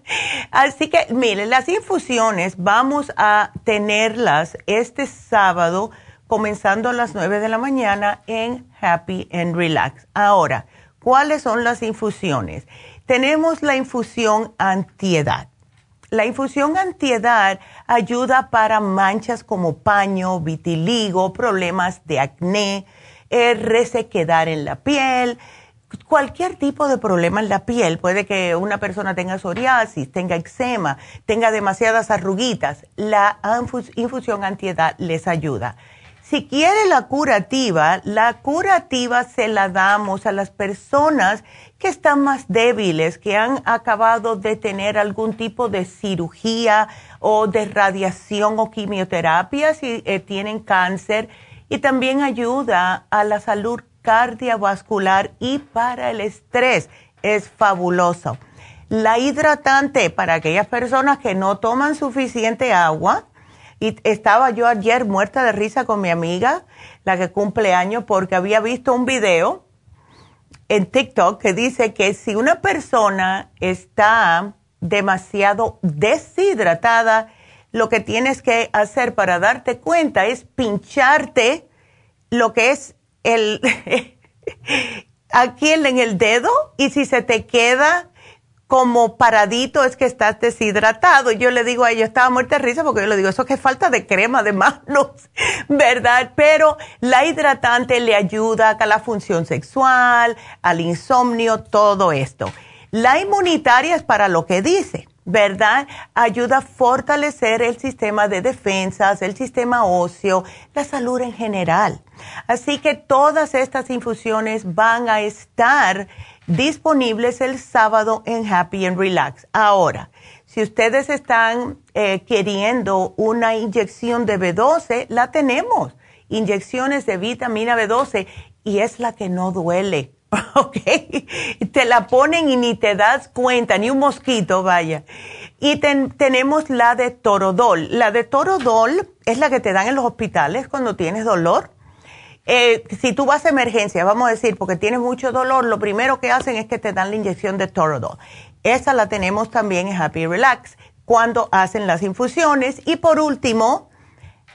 Así que, miren, las infusiones vamos a tenerlas este sábado comenzando a las 9 de la mañana en Happy and Relax. Ahora, ¿cuáles son las infusiones? Tenemos la infusión antiedad. La infusión antiedad ayuda para manchas como paño, vitiligo, problemas de acné, eh, resequedar en la piel, cualquier tipo de problema en la piel. Puede que una persona tenga psoriasis, tenga eczema, tenga demasiadas arruguitas. La infusión antiedad les ayuda. Si quiere la curativa, la curativa se la damos a las personas que están más débiles, que han acabado de tener algún tipo de cirugía o de radiación o quimioterapia si eh, tienen cáncer y también ayuda a la salud cardiovascular y para el estrés. Es fabuloso. La hidratante para aquellas personas que no toman suficiente agua. Y estaba yo ayer muerta de risa con mi amiga, la que cumple años, porque había visto un video en TikTok que dice que si una persona está demasiado deshidratada, lo que tienes que hacer para darte cuenta es pincharte lo que es el aquí en el dedo y si se te queda como paradito es que estás deshidratado. Yo le digo a ella, estaba muerta de risa porque yo le digo, eso que falta de crema de manos, ¿verdad? Pero la hidratante le ayuda a la función sexual, al insomnio, todo esto. La inmunitaria es para lo que dice. ¿Verdad? Ayuda a fortalecer el sistema de defensas, el sistema óseo, la salud en general. Así que todas estas infusiones van a estar disponibles el sábado en Happy and Relax. Ahora, si ustedes están eh, queriendo una inyección de B12, la tenemos. Inyecciones de vitamina B12 y es la que no duele ¿ok? Te la ponen y ni te das cuenta, ni un mosquito, vaya. Y tenemos la de Torodol. La de Torodol es la que te dan en los hospitales cuando tienes dolor. Eh, si tú vas a emergencia, vamos a decir, porque tienes mucho dolor, lo primero que hacen es que te dan la inyección de Torodol. Esa la tenemos también en Happy Relax cuando hacen las infusiones. Y por último,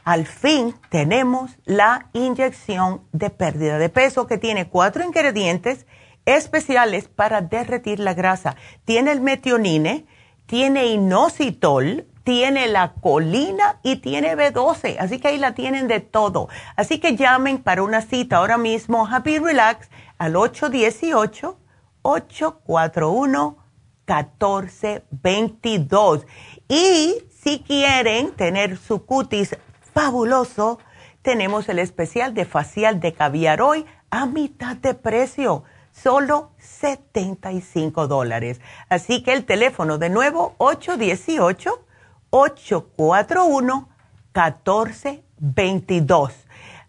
al fin tenemos la inyección de pérdida de peso que tiene cuatro ingredientes especiales para derretir la grasa. Tiene el metionine, tiene inositol, tiene la colina y tiene B12. Así que ahí la tienen de todo. Así que llamen para una cita ahora mismo Happy Relax al 818-841-1422. Y si quieren tener su cutis fabuloso, tenemos el especial de facial de caviar hoy a mitad de precio, solo 75 dólares. Así que el teléfono de nuevo 818-841-1422.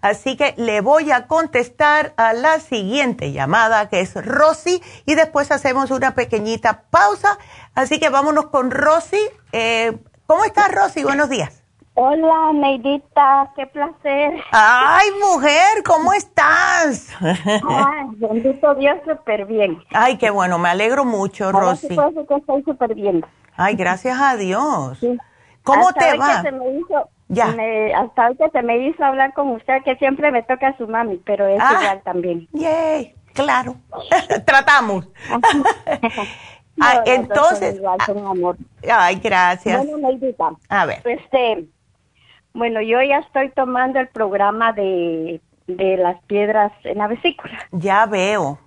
Así que le voy a contestar a la siguiente llamada que es Rosy y después hacemos una pequeñita pausa. Así que vámonos con Rosy. Eh, ¿Cómo estás Rosy? Buenos días. Hola, Neidita, qué placer. Ay, mujer, ¿cómo estás? Ay, bendito Dios, súper bien. Ay, qué bueno, me alegro mucho, Rosy. Sí, que estoy súper bien. Ay, gracias a Dios. ¿Cómo te va? ya. hasta hoy que se me hizo hablar con usted, que siempre me toca a su mami, pero es ah, igual también. Yay, claro. Tratamos. Ah, entonces, amor. Ay, gracias. Bueno, a ver. Este, bueno, yo ya estoy tomando el programa de, de las piedras en la vesícula. Ya veo.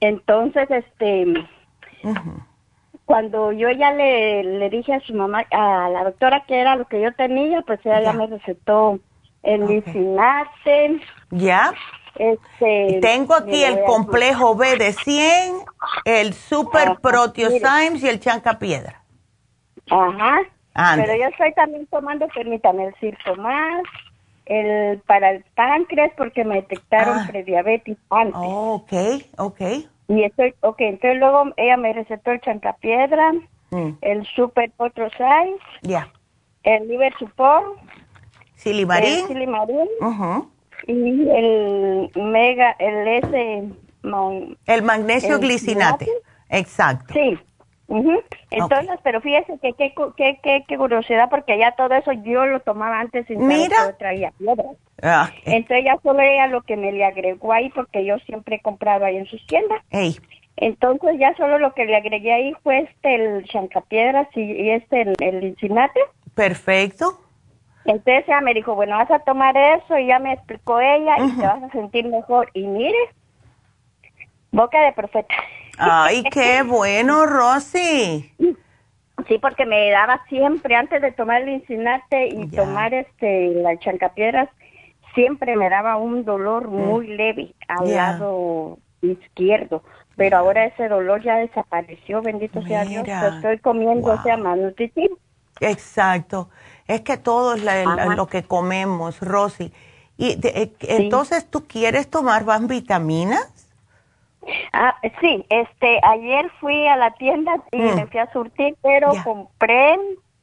Entonces, este, cuando yo ya le, le dije a su mamá, a la doctora que era lo que yo tenía, pues ella ya, me recetó el okay. Ya. Este, Tengo aquí el complejo B de 100, el Super Proteosymes y el Chanca Piedra. Pero yo estoy también tomando, permítame, el circo más, el para el páncreas porque me detectaron ah. prediabetes antes. Oh, ok, ok. Y estoy, ok, entonces luego ella me recetó el chancapiedra, mm. el super otro size, ya, el liver support, silimarín, el silimarín, y el mega, el S, el magnesio glicinate, exacto. Sí, entonces, pero fíjese que qué que, que, curiosidad, porque ya todo eso yo lo tomaba antes sin Mira. saber que traía piedras. Ah, Entonces ya solo ella lo que me le agregó ahí, porque yo siempre he comprado ahí en sus tiendas. Entonces ya solo lo que le agregué ahí fue este, el chancapiedras y, y este, el, el Perfecto. Entonces ella me dijo, bueno, vas a tomar eso y ya me explicó ella y te vas a sentir mejor. Y mire, boca de profeta. Ay, qué bueno, Rosy. Sí, porque me daba siempre, antes de tomar el incinate y tomar este la chancapiedras, siempre me daba un dolor mm. muy leve al lado izquierdo. Pero ahora ese dolor ya desapareció, bendito sea Dios. estoy comiendo, o sea, más nutritivo. Exacto. Es que todo es lo que comemos, Rosy. Y eh, entonces, ¿tú quieres tomar más vitaminas? Ah, sí, este, ayer fui a la tienda y mm. me fui a surtir, pero compré,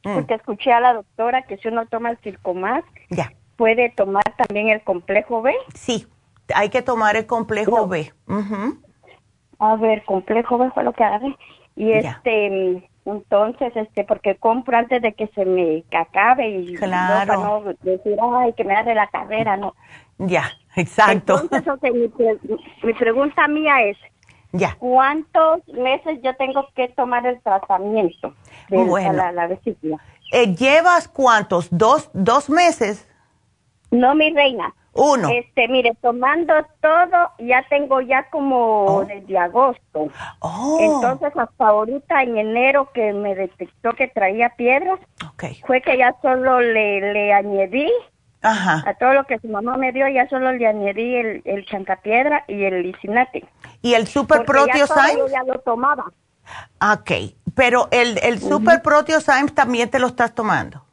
mm. porque escuché a la doctora que si uno toma el circomás, ya. puede tomar también el complejo B. Sí, hay que tomar el complejo B. A ver, complejo B fue lo que agarré. Y este, entonces, este, porque compro antes de que se me acabe y claro. no, para no decir, ay, que me agarre la carrera, no. Ya, exacto. Entonces, mi, pregunta mía es, ya. ¿cuántos meses yo tengo que tomar el tratamiento de la, la vesícula? Eh, ¿Llevas cuántos? ¿Dos, ¿Dos meses? No, mi reina. Uno. Este, mire, tomando todo, ya tengo ya como oh. desde agosto. Oh. Entonces, hasta ahorita en enero que me detectó que traía piedras, okay. fue que ya solo le, le añadí Ajá. a todo lo que su mamá me dio, ya solo le añadí el, el chancapiedra y el licinate. ¿Y el super proteosymes? Yo ya lo tomaba. Ok, pero el, el super uh también te lo estás tomando.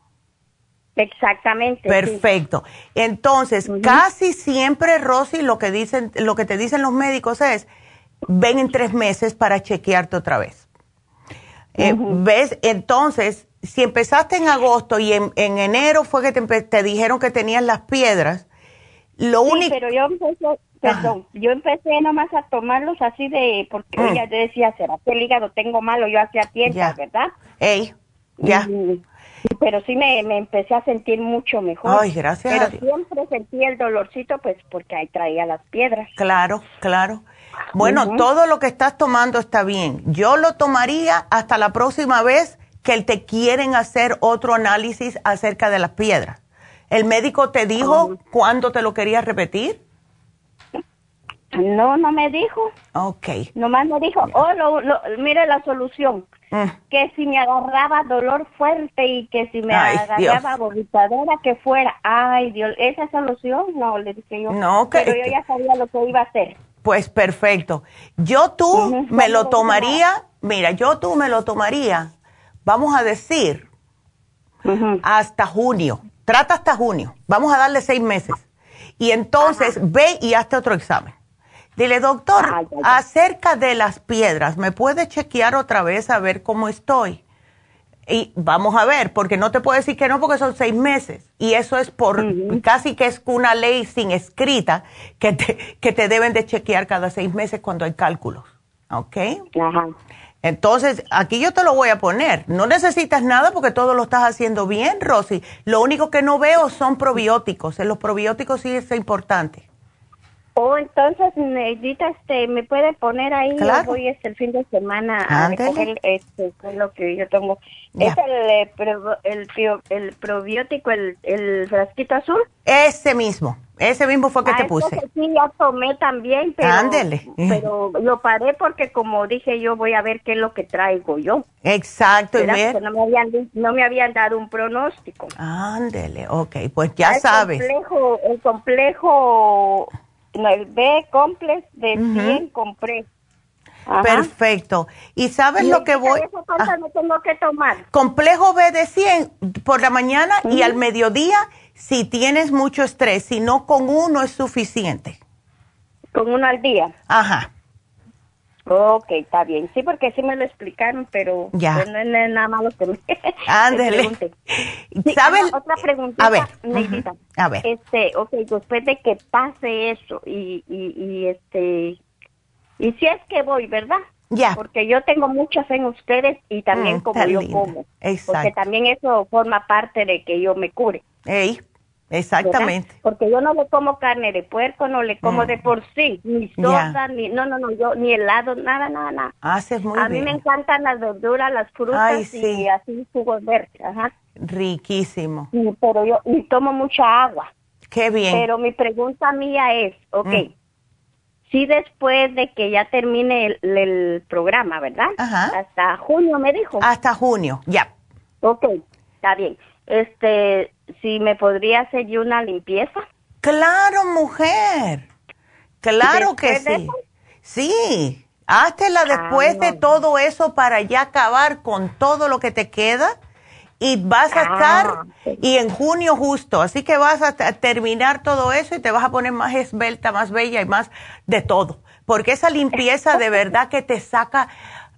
Exactamente. Perfecto. Entonces, casi siempre, Rosy, lo que dicen, lo que te dicen los médicos es, ven en tres meses para chequearte otra vez. Eh, ¿Ves? Entonces, si empezaste en agosto y en, enero fue que te, dijeron que tenías las piedras, lo único... pero yo empecé, perdón, yo empecé nomás a tomarlos así de, porque mm. ella decía, ¿será que el hígado tengo malo? Yo hacía tiempo, ¿verdad? Ey, ya. pero sí me, empecé a sentir mucho mejor. Ay, gracias. Pero siempre sentí el dolorcito, pues porque ahí traía las piedras. Claro, claro. Bueno, todo lo que estás tomando está bien. Yo lo tomaría hasta la próxima vez que te quieren hacer otro análisis acerca de las piedras. ¿El médico te dijo oh. cuándo te lo querías repetir? No, no me dijo. Ok. Nomás me dijo, oh, lo, mire la solución. Mm. Que si me agarraba dolor fuerte y que si me agarraba vomitadera, que fuera. Ay, Dios, ¿esa solución? No, le dije yo. No, Pero yo ya sabía lo que iba a hacer. Pues perfecto. Yo tú me lo tomaría, mira, yo tú me lo tomaría, vamos a decir, hasta junio. Trata hasta junio. Vamos a darle seis meses. Y entonces ve y hazte otro examen. Dile, doctor, acerca de las piedras, ¿me puede chequear otra vez a ver cómo estoy? Y vamos a ver, porque no te puedo decir que no, porque son seis meses. Y eso es por, casi que es una ley sin escrita que te, que te deben de chequear cada seis meses cuando hay cálculos. ¿Ok? Ajá. Entonces, aquí yo te lo voy a poner. No necesitas nada porque todo lo estás haciendo bien, Rosy. Lo único que no veo son probióticos. En los probióticos sí es importante. Oh, entonces, Neidita, este, ¿me puede poner ahí? Claro. Yo voy este, el fin de semana a recoger este, lo que yo tomo. ¿Es el, eh, el, el, probiótico, el, el frasquito azul? Ese mismo. Ese mismo fue que ah, te puse. Sí, ya tomé también, pero, Ándele. pero lo paré porque como dije yo voy a ver qué es lo que traigo yo. Exacto. Y no, me habían, no me habían dado un pronóstico. Ándele, ok, pues ya sabes. Complejo, el complejo el B complex de 100 compré. Perfecto. ¿Y sabes lo que voy? Ah. tengo que tomar? Complejo B de 100 por la mañana y al mediodía si tienes mucho estrés. Si no, con uno es suficiente. ¿Con uno al día? Ajá. Ok, está bien. Sí, porque sí me lo explicaron, pero ya. Pues no, es nada malo que me, Ándele. ¿Sabes? Otra preguntita, a ver, a ver. Este, ok, después de que pase eso y, y, y este, y si es que voy, ¿verdad? Ya. Porque yo tengo mucha fe en ustedes y también mm, como yo como. Exacto. Porque también eso forma parte de que yo me cure. Ey, Exactamente. Porque yo no le como carne de puerco, no le como de por sí, ni soda, ni, no, no, no, yo, ni helado, nada, nada, nada. Haces muy A bien. mí me encantan las verduras, las frutas y así jugos verdes, ajá. Riquísimo. pero yo, y tomo mucha agua. Qué bien. Pero mi pregunta mía es, ok, mm. si después de que ya termine el, programa, ¿verdad? Ajá. Hasta junio me dijo. Hasta junio, ya. Ok, está bien. Este, si me podría hacer yo una limpieza. Claro, mujer. Claro que sí. Sí. Háztela después de todo eso para ya acabar con todo lo que te queda y vas a ah, estar y en junio justo, así que vas a terminar todo eso y te vas a poner más esbelta, más bella y más de todo, porque esa limpieza de verdad que te saca,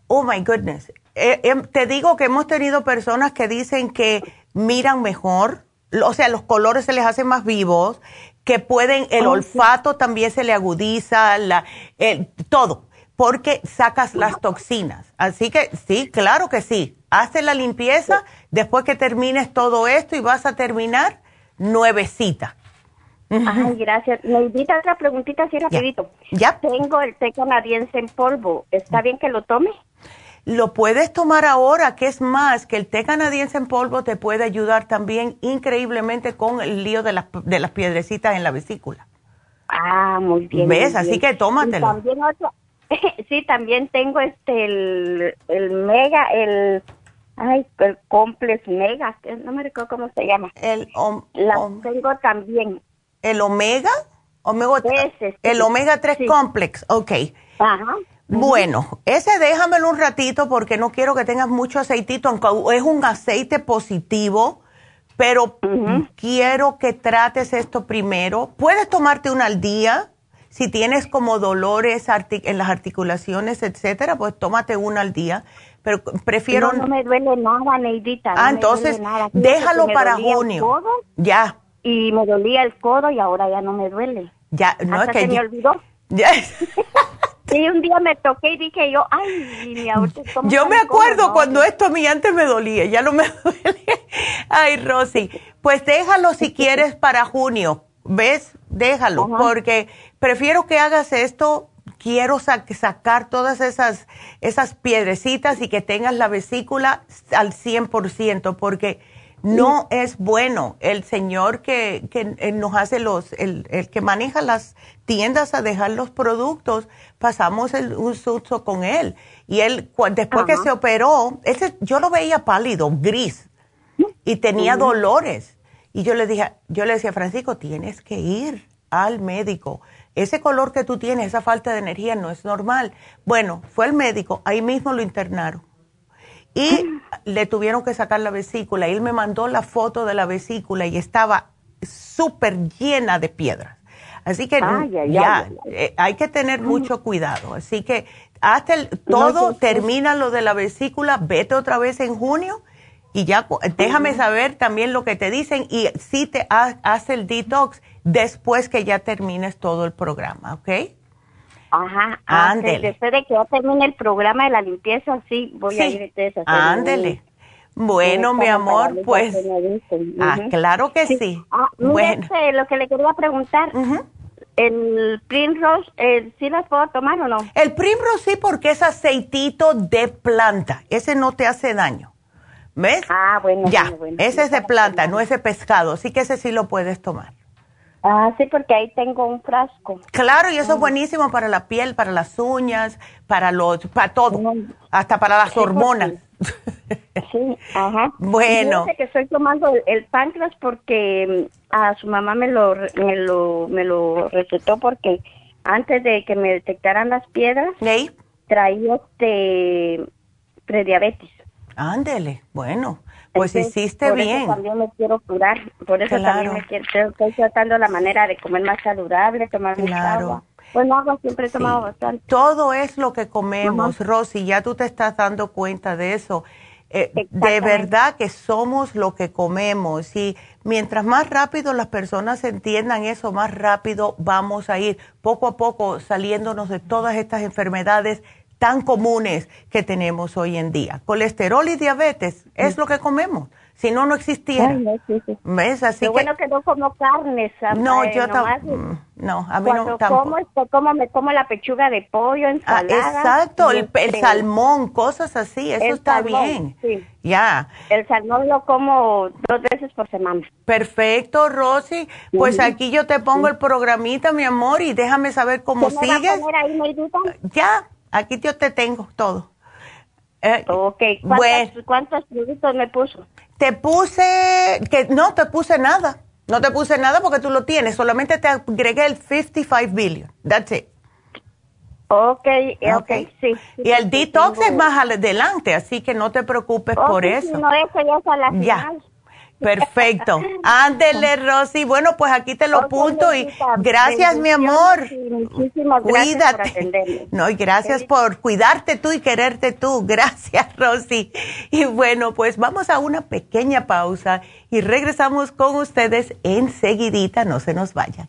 oh my goodness, eh, em, te digo que hemos tenido personas que dicen que miran mejor, o sea, los colores se les hacen más vivos, que pueden, el oh, olfato también se le agudiza, la, todo, porque sacas las toxinas. Así que sí, claro que sí. Hace la limpieza después que termines todo esto y vas a terminar nuevecita. Ay, gracias. Me invita otra preguntita así rapidito. Ya. Tengo el té canadiense en polvo. ¿Está bien que lo tome? Lo puedes tomar ahora, que es más, que el té canadiense en polvo te puede ayudar también increíblemente con el lío de las, de las piedrecitas en la vesícula. Ah, muy bien. ¿Ves? Así que tómatelo. también sí, también tengo este, el, el mega, el, ay, el complex mega, no me recuerdo cómo se llama. El, la tengo también. ¿El omega? Omega, el omega 3 complex, ok. Ajá. Bueno, ese déjamelo un ratito porque no quiero que tengas mucho aceitito, aunque es un aceite positivo, pero quiero que trates esto primero. Puedes tomarte una al día. Si tienes como dolores en las articulaciones, etcétera, pues tómate una al día. Pero prefiero. No, me duele nada, Neidita. ah, entonces déjalo para junio. ya. Y me dolía el codo y ahora ya no me duele. Ya, no es que. Se me olvidó. Ya. Sí, un día me toqué y dije yo, ay, mi Yo me acuerdo cuando esto a mí antes me dolía, ya no me duele. Ay, Rosy, pues déjalo si quieres para junio, ¿ves? Déjalo, porque prefiero que hagas esto, quiero sacar todas esas, esas piedrecitas y que tengas la vesícula al 100%, porque no es bueno. El señor que, que eh, nos hace los, el, el, que maneja las tiendas a dejar los productos, pasamos el, un susto con él. Y él, después que se operó, ese, yo lo veía pálido, gris, y tenía dolores. Y yo le dije, yo le decía, Francisco, tienes que ir al médico. Ese color que tú tienes, esa falta de energía no es normal. Bueno, fue el médico, ahí mismo lo internaron y le tuvieron que sacar la vesícula. Y él me mandó la foto de la vesícula y estaba súper llena de piedras. Así que ya, eh, hay que tener mucho cuidado. Así que hasta el, todo, termina lo de la vesícula, vete otra vez en junio y ya déjame saber también lo que te dicen y si te hace el detox después que ya termines todo el programa, ¿ok? Ajá, ándele. Después de que yo termine el programa de la limpieza, sí, voy a ir entonces a Ándele. Bueno, mi amor, pues. Ah, claro que sí. Ah, bueno. Este, lo que le quería preguntar. ¿El Primrose eh, sí las puedo tomar o no? El Primrose sí, porque es aceitito de planta. Ese no te hace daño. ¿Ves? Ah, bueno. Ya, ese es de planta, no es de pescado. Así que ese sí lo puedes tomar. Ah, sí, porque ahí tengo un frasco. Claro, y eso es buenísimo para la piel, para las uñas, para los, para todo, hasta para las hormonas. Sí, ajá. Bueno. que estoy tomando el, páncreas porque mm, a su mamá me lo, me lo, me lo recetó porque antes de que me detectaran las piedras, traía este prediabetes. Ándele, bueno. Pues hiciste por bien. Eso también me quiero curar, por eso también me quiero, estoy tratando la manera de comer más saludable, tomar claro. agua. Pues agua siempre he tomado bastante. Todo es lo que comemos, Rosy, ya tú te estás dando cuenta de eso. Eh, de verdad que somos lo que comemos y mientras más rápido las personas entiendan eso, más rápido vamos a ir poco a poco saliéndonos de todas estas enfermedades tan comunes que tenemos hoy en día. Colesterol y diabetes es lo que comemos. Si no, no existiera. ¿Ves? Así Qué bueno que no como carne, No, yo tampoco. Mm, no, a mí no como, como, me como la pechuga de pollo, ah, ensalada. exacto, el, salmón, cosas así, eso está bien. Sí. Ya. El salmón lo como dos veces por semana. Perfecto, Rosy. Pues aquí yo te pongo el programita, mi amor, y déjame saber cómo sigues. ya, Aquí yo te tengo todo. Eh, ok, ¿Cuántos, productos me puso? Te puse, que no te puse nada. No te puse nada porque tú lo tienes. Solamente te agregué el 55 billion. That's it. Ok, ok, sí. y el detox es más adelante, así que no te preocupes por eso. No, eso ya es a la final. Perfecto. Ándele, Rosy. Bueno, pues aquí te lo punto y gracias, mi amor. Muchísimas gracias Cuídate. no, y gracias por cuidarte tú y quererte tú. Gracias, Rosy. Y bueno, pues vamos a una pequeña pausa y regresamos con ustedes enseguidita. No se nos vayan.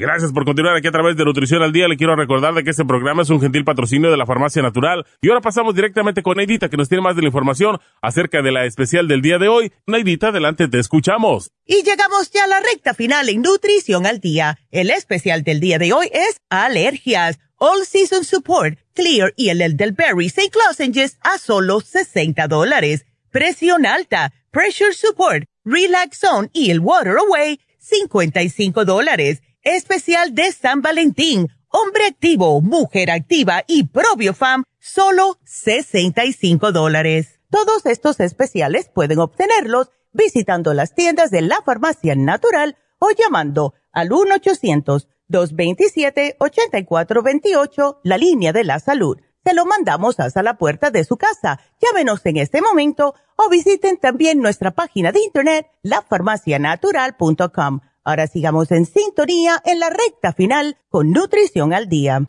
Gracias por continuar aquí a través de Nutrición al Día. Le quiero recordar de que este programa es un gentil patrocinio de la Farmacia Natural. Y ahora pasamos directamente con Neidita, que nos tiene más de la información acerca de la especial del día de hoy. Neidita, adelante, te escuchamos. Y llegamos ya a la recta final en Nutrición al Día. El especial del día de hoy es alergias. All Season Support, Clear y el Elderberry St. Lozenges a solo 60 dólares. Presión alta, Pressure Support, Relax Zone y el Water Away, 55 dólares especial de San Valentín, hombre activo, mujer activa y probiofam, solo 65 dólares. Todos estos especiales pueden obtenerlos visitando las tiendas de la farmacia natural o llamando al 1-800-227-8428, la línea de la salud. Se lo mandamos hasta la puerta de su casa. Llámenos en este momento o visiten también nuestra página de internet, lafarmacianatural.com Ahora sigamos en sintonía en la recta final con Nutrición al Día.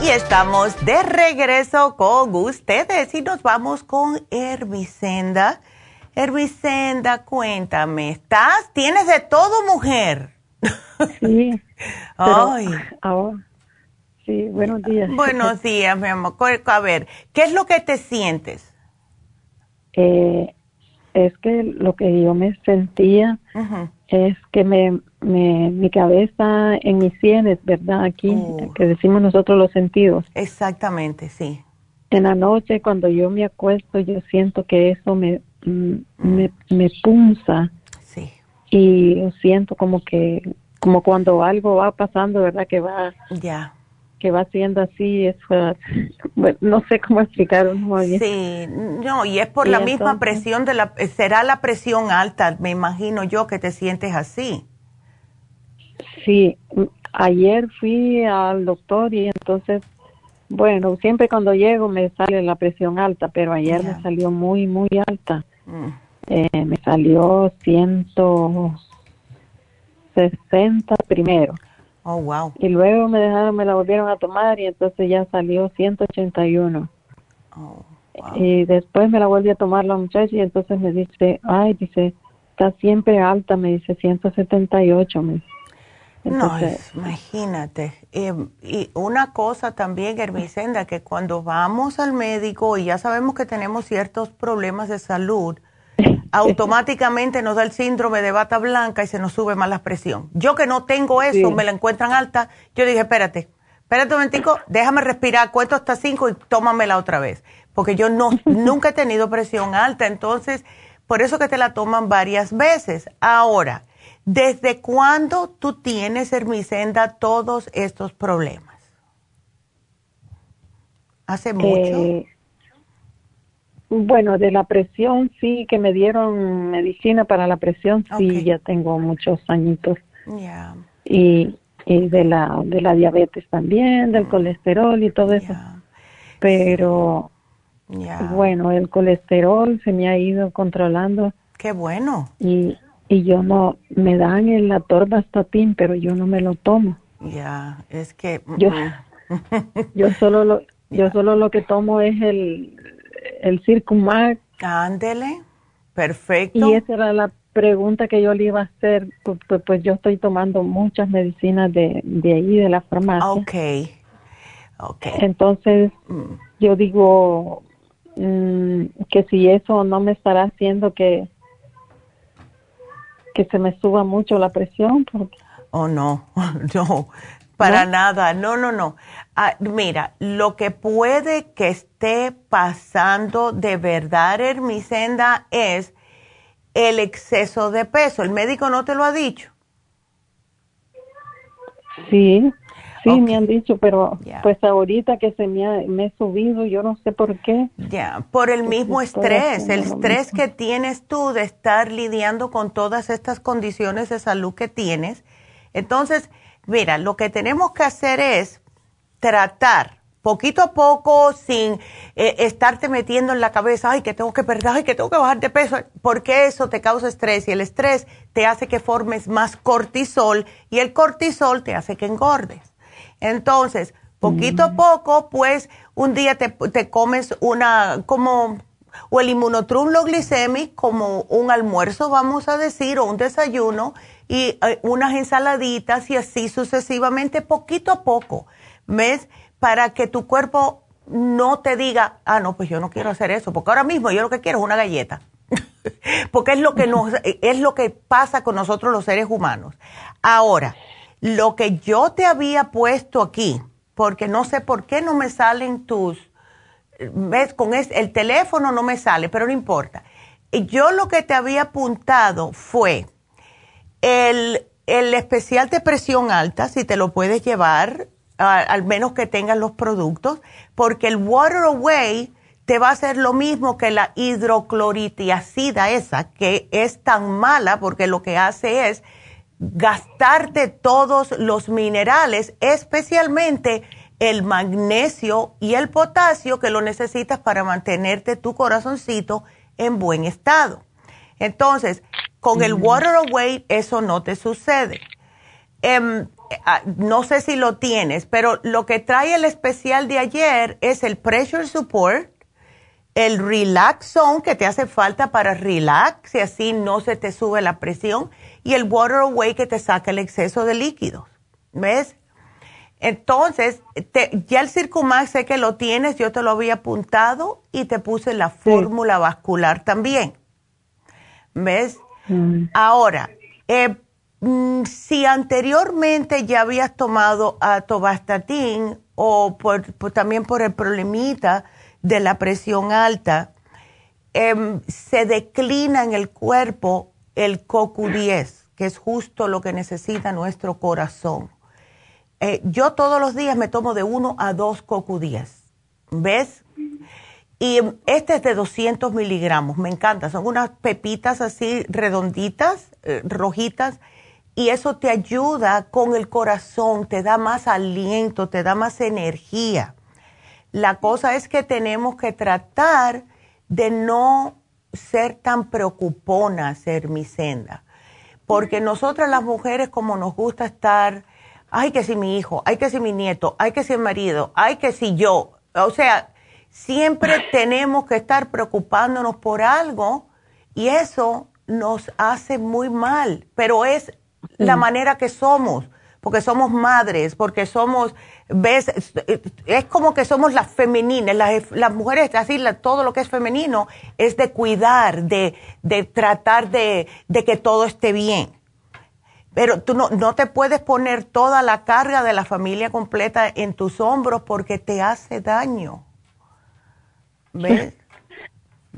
Y estamos de regreso con ustedes y nos vamos con Hermicenda. Hermicenda, cuéntame, ¿estás? ¿Tienes de todo, mujer? Sí. Ay. sí, buenos días. Buenos días, mi amor. A ver, ¿qué es lo que te sientes? Eh, es que lo que yo me sentía es que me, me, mi cabeza en mis sienes, ¿verdad? Aquí, oh. que decimos nosotros los sentidos. Exactamente, sí. En la noche, cuando yo me acuesto, yo siento que eso me, mm, me, me punza. Y siento como que, como cuando algo va pasando, ¿verdad? Que va. Ya que va siendo así, es, bueno, no sé cómo explicarlo Sí, no, y es por la misma presión de la, será la presión alta, me imagino yo que te sientes así. Sí, ayer fui al doctor y entonces, bueno, siempre cuando llego me sale la presión alta, pero ayer me salió muy, muy alta. Mm. Eh, me salió 160 primero. Oh, wow. Y luego me dejaron, me la volvieron a tomar y entonces ya salió 181. Oh, Y después me la volví a tomar la muchacha y entonces me dice, ay, dice, está siempre alta, me dice 178. Me no, imagínate. y una cosa también, Hermicenda, que cuando vamos al médico y ya sabemos que tenemos ciertos problemas de salud, automáticamente nos da el síndrome de bata blanca y se nos sube más la presión. Yo que no tengo eso, me la encuentran alta, yo dije, espérate, espérate un momentico, déjame respirar, cuento hasta cinco y tómamela otra vez. Porque yo no, nunca he tenido presión alta, entonces, por eso que te la toman varias veces. Ahora, ¿desde cuándo tú tienes, Hermicenda, todos estos problemas? ¿Hace mucho? Eh, bueno, de la presión sí, que me dieron medicina para la presión, sí, ya tengo muchos añitos. Y, y de la de la diabetes también, del mm. colesterol y todo eso. Pero bueno, el colesterol se me ha ido controlando. Qué bueno. Y, y yo no, me dan el atorvastatin, pero yo no me lo tomo. Ya, es que... Yo, yo solo lo, yo solo lo que tomo es el el Circumax. Ándele, perfecto. Y esa era la pregunta que yo le iba a hacer, pues, pues, pues yo estoy tomando muchas medicinas de, de ahí, de la farmacia. Ok, ok. Entonces, mm. yo digo mm, que si eso no me estará haciendo que, que se me suba mucho la presión. Porque... Oh, no, no, para nada, no, no, no. Ah, mira, lo que puede que esté pasando de verdad, Hermicenda, es el exceso de peso. ¿El médico no te lo ha dicho? Sí, sí me han dicho, pero pues ahorita que se me, ha, me he subido, yo no sé por qué. Ya, por el mismo estrés, el estrés que tienes tú de estar lidiando con todas estas condiciones de salud que tienes. Entonces, Mira, lo que tenemos que hacer es tratar poquito a poco sin eh, estarte metiendo en la cabeza, ay, que tengo que perder, ay, que tengo que bajar de peso, porque eso te causa estrés y el estrés te hace que formes más cortisol y el cortisol te hace que engordes. Entonces, poquito a mm. poco, pues un día te, te comes una, como, o el inmunotrum glicemic como un almuerzo, vamos a decir, o un desayuno, y eh, unas ensaladitas y así sucesivamente, poquito a poco, ¿ves? Para que tu cuerpo no te diga, ah, no, pues yo no quiero hacer eso, porque ahora mismo yo lo que quiero es una galleta. porque es lo que nos, es lo que pasa con nosotros los seres humanos. Ahora, lo que yo te había puesto aquí, porque no sé por qué no me salen tus, ves, con el teléfono no me sale, pero no importa. Yo lo que te había apuntado fue el, especial de presión alta, si te lo puedes llevar, al menos que tengas los productos, porque el Water Away te va a hacer lo mismo que la hidrocloritiacida esa, que es tan mala porque lo que hace es gastarte todos los minerales, especialmente el magnesio y el potasio que lo necesitas para mantenerte tu corazoncito en buen estado. Entonces, con el Water Away eso no te sucede. Em, no sé si lo tienes, pero lo que trae el especial de ayer es el Pressure Support, el Relax Zone que te hace falta para relax y así no se te sube la presión y el Water Away que te saca el exceso de líquidos. ¿Ves? Entonces, ya el Circumax sé que lo tienes, yo te lo había apuntado y te puse la fórmula vascular también. ¿Ves? Mm. Ahora, eh, mm, si anteriormente ya habías tomado atovastatin o también por el problemita de la presión alta, em, se declina en el cuerpo el CoQ10, que es justo lo que necesita nuestro corazón. Eh, yo todos los días me tomo de uno a dos CoQ10, ¿ves? Y este es de 200 miligramos, me encanta. Son unas pepitas así redonditas, eh, rojitas, y eso te ayuda con el corazón, te da más aliento, te da más energía. La cosa es que tenemos que tratar de no ser tan preocuponas, ser mi senda. Porque nosotras las mujeres, como nos gusta estar, ay que si mi hijo, ay que si mi nieto, ay que si el marido, ay que si yo. O sea, siempre tenemos que estar preocupándonos por algo y eso nos hace muy mal, pero es la manera que somos, porque somos madres, porque somos, ves, es como que somos las femeninas, las, mujeres, así, todo lo que es femenino es de cuidar, de, de tratar de, de, que todo esté bien. Pero tú no, no te puedes poner toda la carga de la familia completa en tus hombros porque te hace daño. ¿Ves?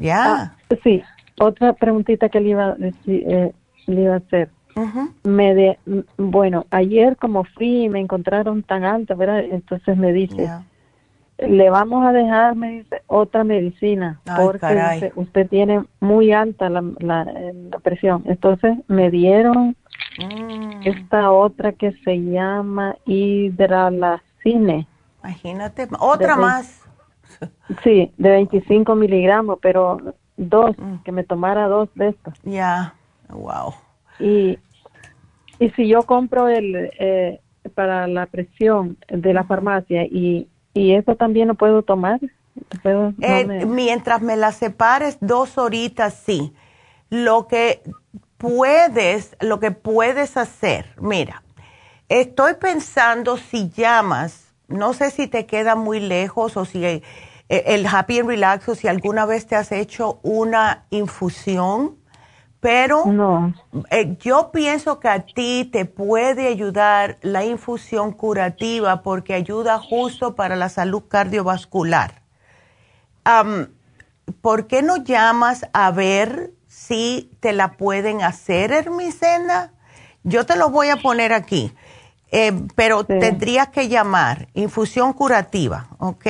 Ya. Ah, sí, otra preguntita que le iba, eh, le iba a hacer. Me de, bueno, ayer como fui y me encontraron tan alta, ¿verdad? Entonces me dice, le vamos a dejar, me dice, otra medicina, porque usted tiene muy alta la, la, presión. Entonces me dieron mm. esta otra que se llama hidralacine. Imagínate, otra más. Sí, de 25 miligramos, pero dos, mm. que me tomara dos de estas. Ya, wow. Y, y si yo compro el eh, para la presión de la farmacia y, y eso también lo puedo tomar. Eh, mientras me la separes dos horitas, sí. Lo que puedes, lo que puedes hacer, mira, estoy pensando si llamas, no sé si te queda muy lejos o si eh, el Happy and Relax o si alguna vez te has hecho una infusión pero eh, yo pienso que a ti te puede ayudar la infusión curativa porque ayuda justo para la salud cardiovascular. ¿Por qué no llamas a ver si te la pueden hacer, Hermicena? Yo te lo voy a poner aquí, eh, pero tendrías que llamar infusión curativa, ¿ok?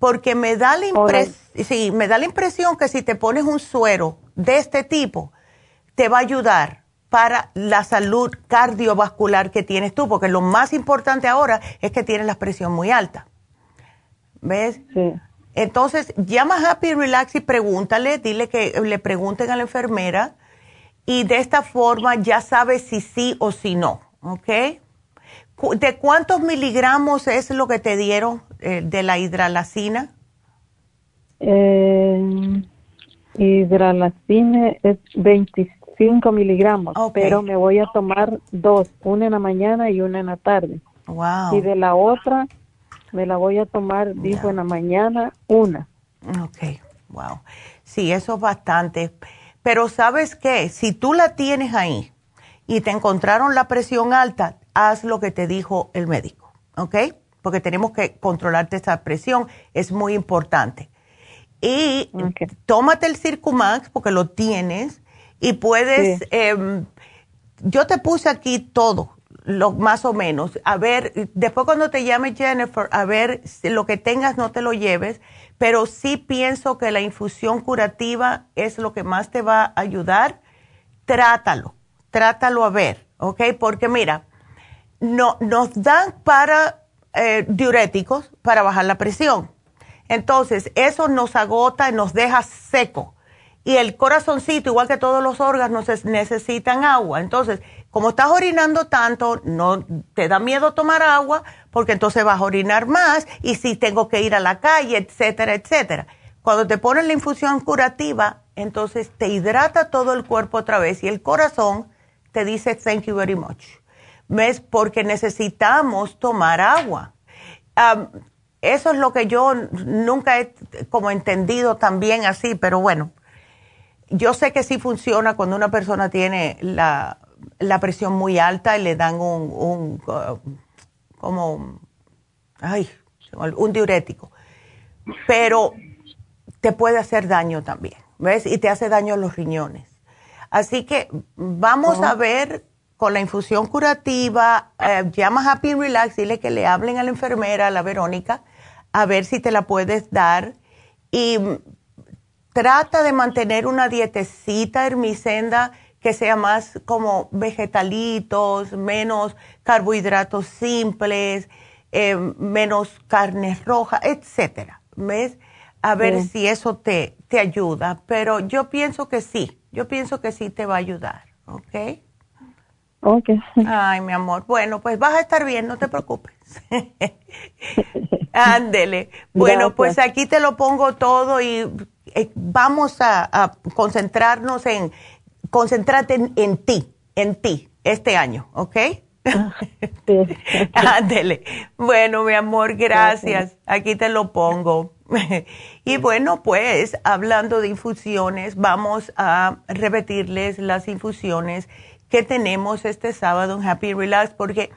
Porque me da la impresión, sí, me da la impresión que si te pones un suero de este tipo, te va a ayudar para la salud cardiovascular que tienes tú, porque lo más importante ahora es que tienes la presión muy alta. ¿Ves? Sí. Entonces, llama a Happy Relax y pregúntale, dile que le pregunten a la enfermera y de esta forma ya sabes si sí o si no, ¿ok? ¿De cuántos miligramos es lo que te dieron eh, de la hidralacina? Eh, hidralacina es 25 miligramos, pero me voy a tomar dos, una en la mañana y una en la tarde. Wow. Y de la otra me la voy a tomar, dijo en la mañana, una. Ok, wow. Sí, eso es bastante. Pero sabes qué, si tú la tienes ahí y te encontraron la presión alta, haz lo que te dijo el médico, ¿ok? Porque tenemos que controlarte esa presión, es muy importante. Y tómate el Circumax porque lo tienes y puedes, em, yo te puse aquí todo, lo más o menos. A ver, después cuando te llame Jennifer, a ver lo que tengas no te lo lleves, pero sí pienso que la infusión curativa es lo que más te va a ayudar. Trátalo, trátalo a ver, ¿ok? Porque mira, no, nos dan para eh, diuréticos para bajar la presión entonces, eso nos agota y nos deja seco. Y el corazoncito, igual que todos los órganos, necesitan agua. Entonces, como estás orinando tanto, no te da miedo tomar agua porque entonces vas a orinar más y si tengo que ir a la calle, etcétera, etcétera. Cuando te ponen la infusión curativa, entonces te hidrata todo el cuerpo otra vez y el corazón te dice thank you very much. ¿Ves? Porque necesitamos tomar agua. eso es lo que yo nunca he como entendido también así, pero bueno, yo sé que sí funciona cuando una persona tiene la, la presión muy alta y le dan un, un uh, como, ay, un diurético. Pero te puede hacer daño también, ¿ves? Y te hace daño a los riñones. Así que vamos a ver con la infusión curativa, eh, llama Happy Relax, dile que le hablen a la enfermera, a la Verónica, a ver si te la puedes dar. Y trata de mantener una dietecita hermicenda que sea más como vegetalitos, menos carbohidratos simples, eh, menos carne roja, etcétera. ¿Ves? A ver si eso te, te ayuda. Pero yo pienso que sí, yo pienso que sí te va a ayudar, ¿ok? Ok. Ay, mi amor. Bueno, pues vas a estar bien, no te preocupes. Ándele. Bueno, pues aquí te lo pongo todo y eh, vamos a concentrarnos en concéntrate en, ti, en ti, este año, ¿ok? Ándele. bueno, mi amor, gracias. Aquí te lo pongo. y bueno, pues hablando de infusiones, vamos a repetirles las infusiones que tenemos este sábado en Happy Relax porque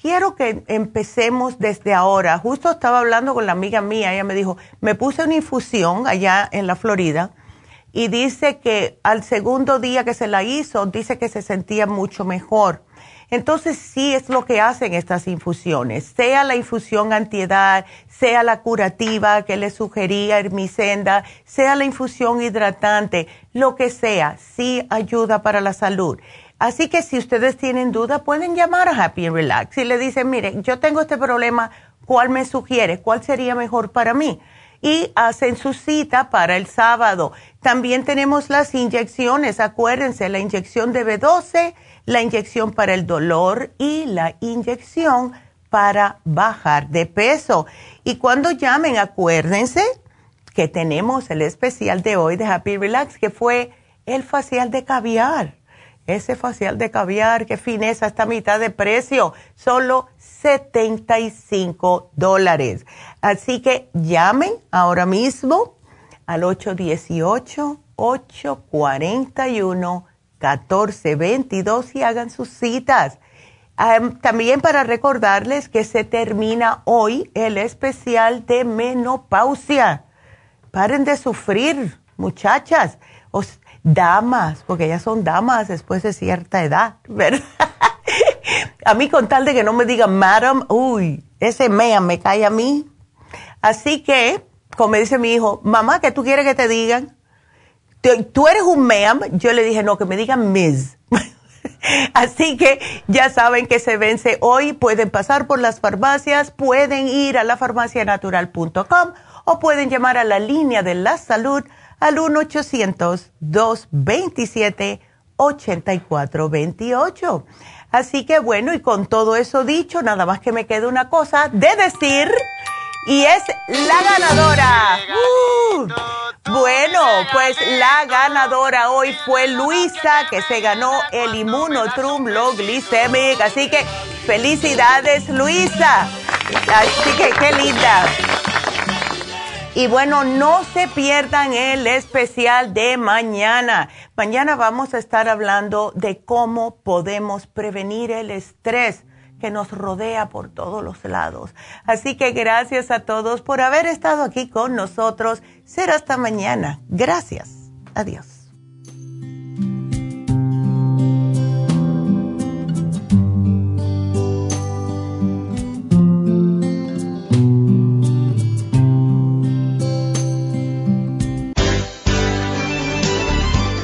quiero que empecemos desde ahora. Justo estaba hablando con la amiga mía, ella me dijo, me puse una infusión allá en la Florida y dice que al segundo día que se la hizo, dice que se sentía mucho mejor. Entonces sí es lo que hacen estas infusiones, sea la infusión antiedad, sea la curativa que le sugería Hermicenda, sea la infusión hidratante, lo que sea, sí ayuda para la salud. Así que si ustedes tienen duda, pueden llamar a Happy Relax y le dicen, mire, yo tengo este problema, ¿cuál me sugiere? ¿Cuál sería mejor para mí? Y hacen su cita para el sábado. También tenemos las inyecciones, acuérdense, la inyección de B12, la inyección para el dolor y la inyección para bajar de peso. Y cuando llamen, acuérdense que tenemos el especial de hoy de Happy Relax, que fue el facial de caviar. Ese facial de caviar, qué fineza, esta mitad de precio, solo 75 dólares. Así que llamen ahora mismo al 818-841-1422 y hagan sus citas. también para recordarles que se termina hoy el especial de menopausia. Paren de sufrir, muchachas, o damas, porque ellas son damas después de cierta edad, ¿verdad? a mí con tal de que no me digan madam, uy, ese mea me cae a mí. Así que, como dice mi hijo, mamá, ¿qué tú quieres que te digan? Tú eres un ma'am. Yo le dije, no, que me digan miss. Así que ya saben que se vence hoy. Pueden pasar por las farmacias, pueden ir a lafarmacianatural.com o pueden llamar a la línea de la salud al 1-800-227-8428. Así que bueno, y con todo eso dicho, nada más que me queda una cosa de decir, y es la ganadora. Uh, bueno, pues la ganadora hoy fue Luisa, que se ganó el Immunotrum Low Glycemic. Así que felicidades, Luisa. Así que qué linda. Y bueno, no se pierdan el especial de mañana. Mañana vamos a estar hablando de cómo podemos prevenir el estrés que nos rodea por todos los lados. Así que gracias a todos por haber estado aquí con nosotros. Será hasta mañana. Gracias. Adiós.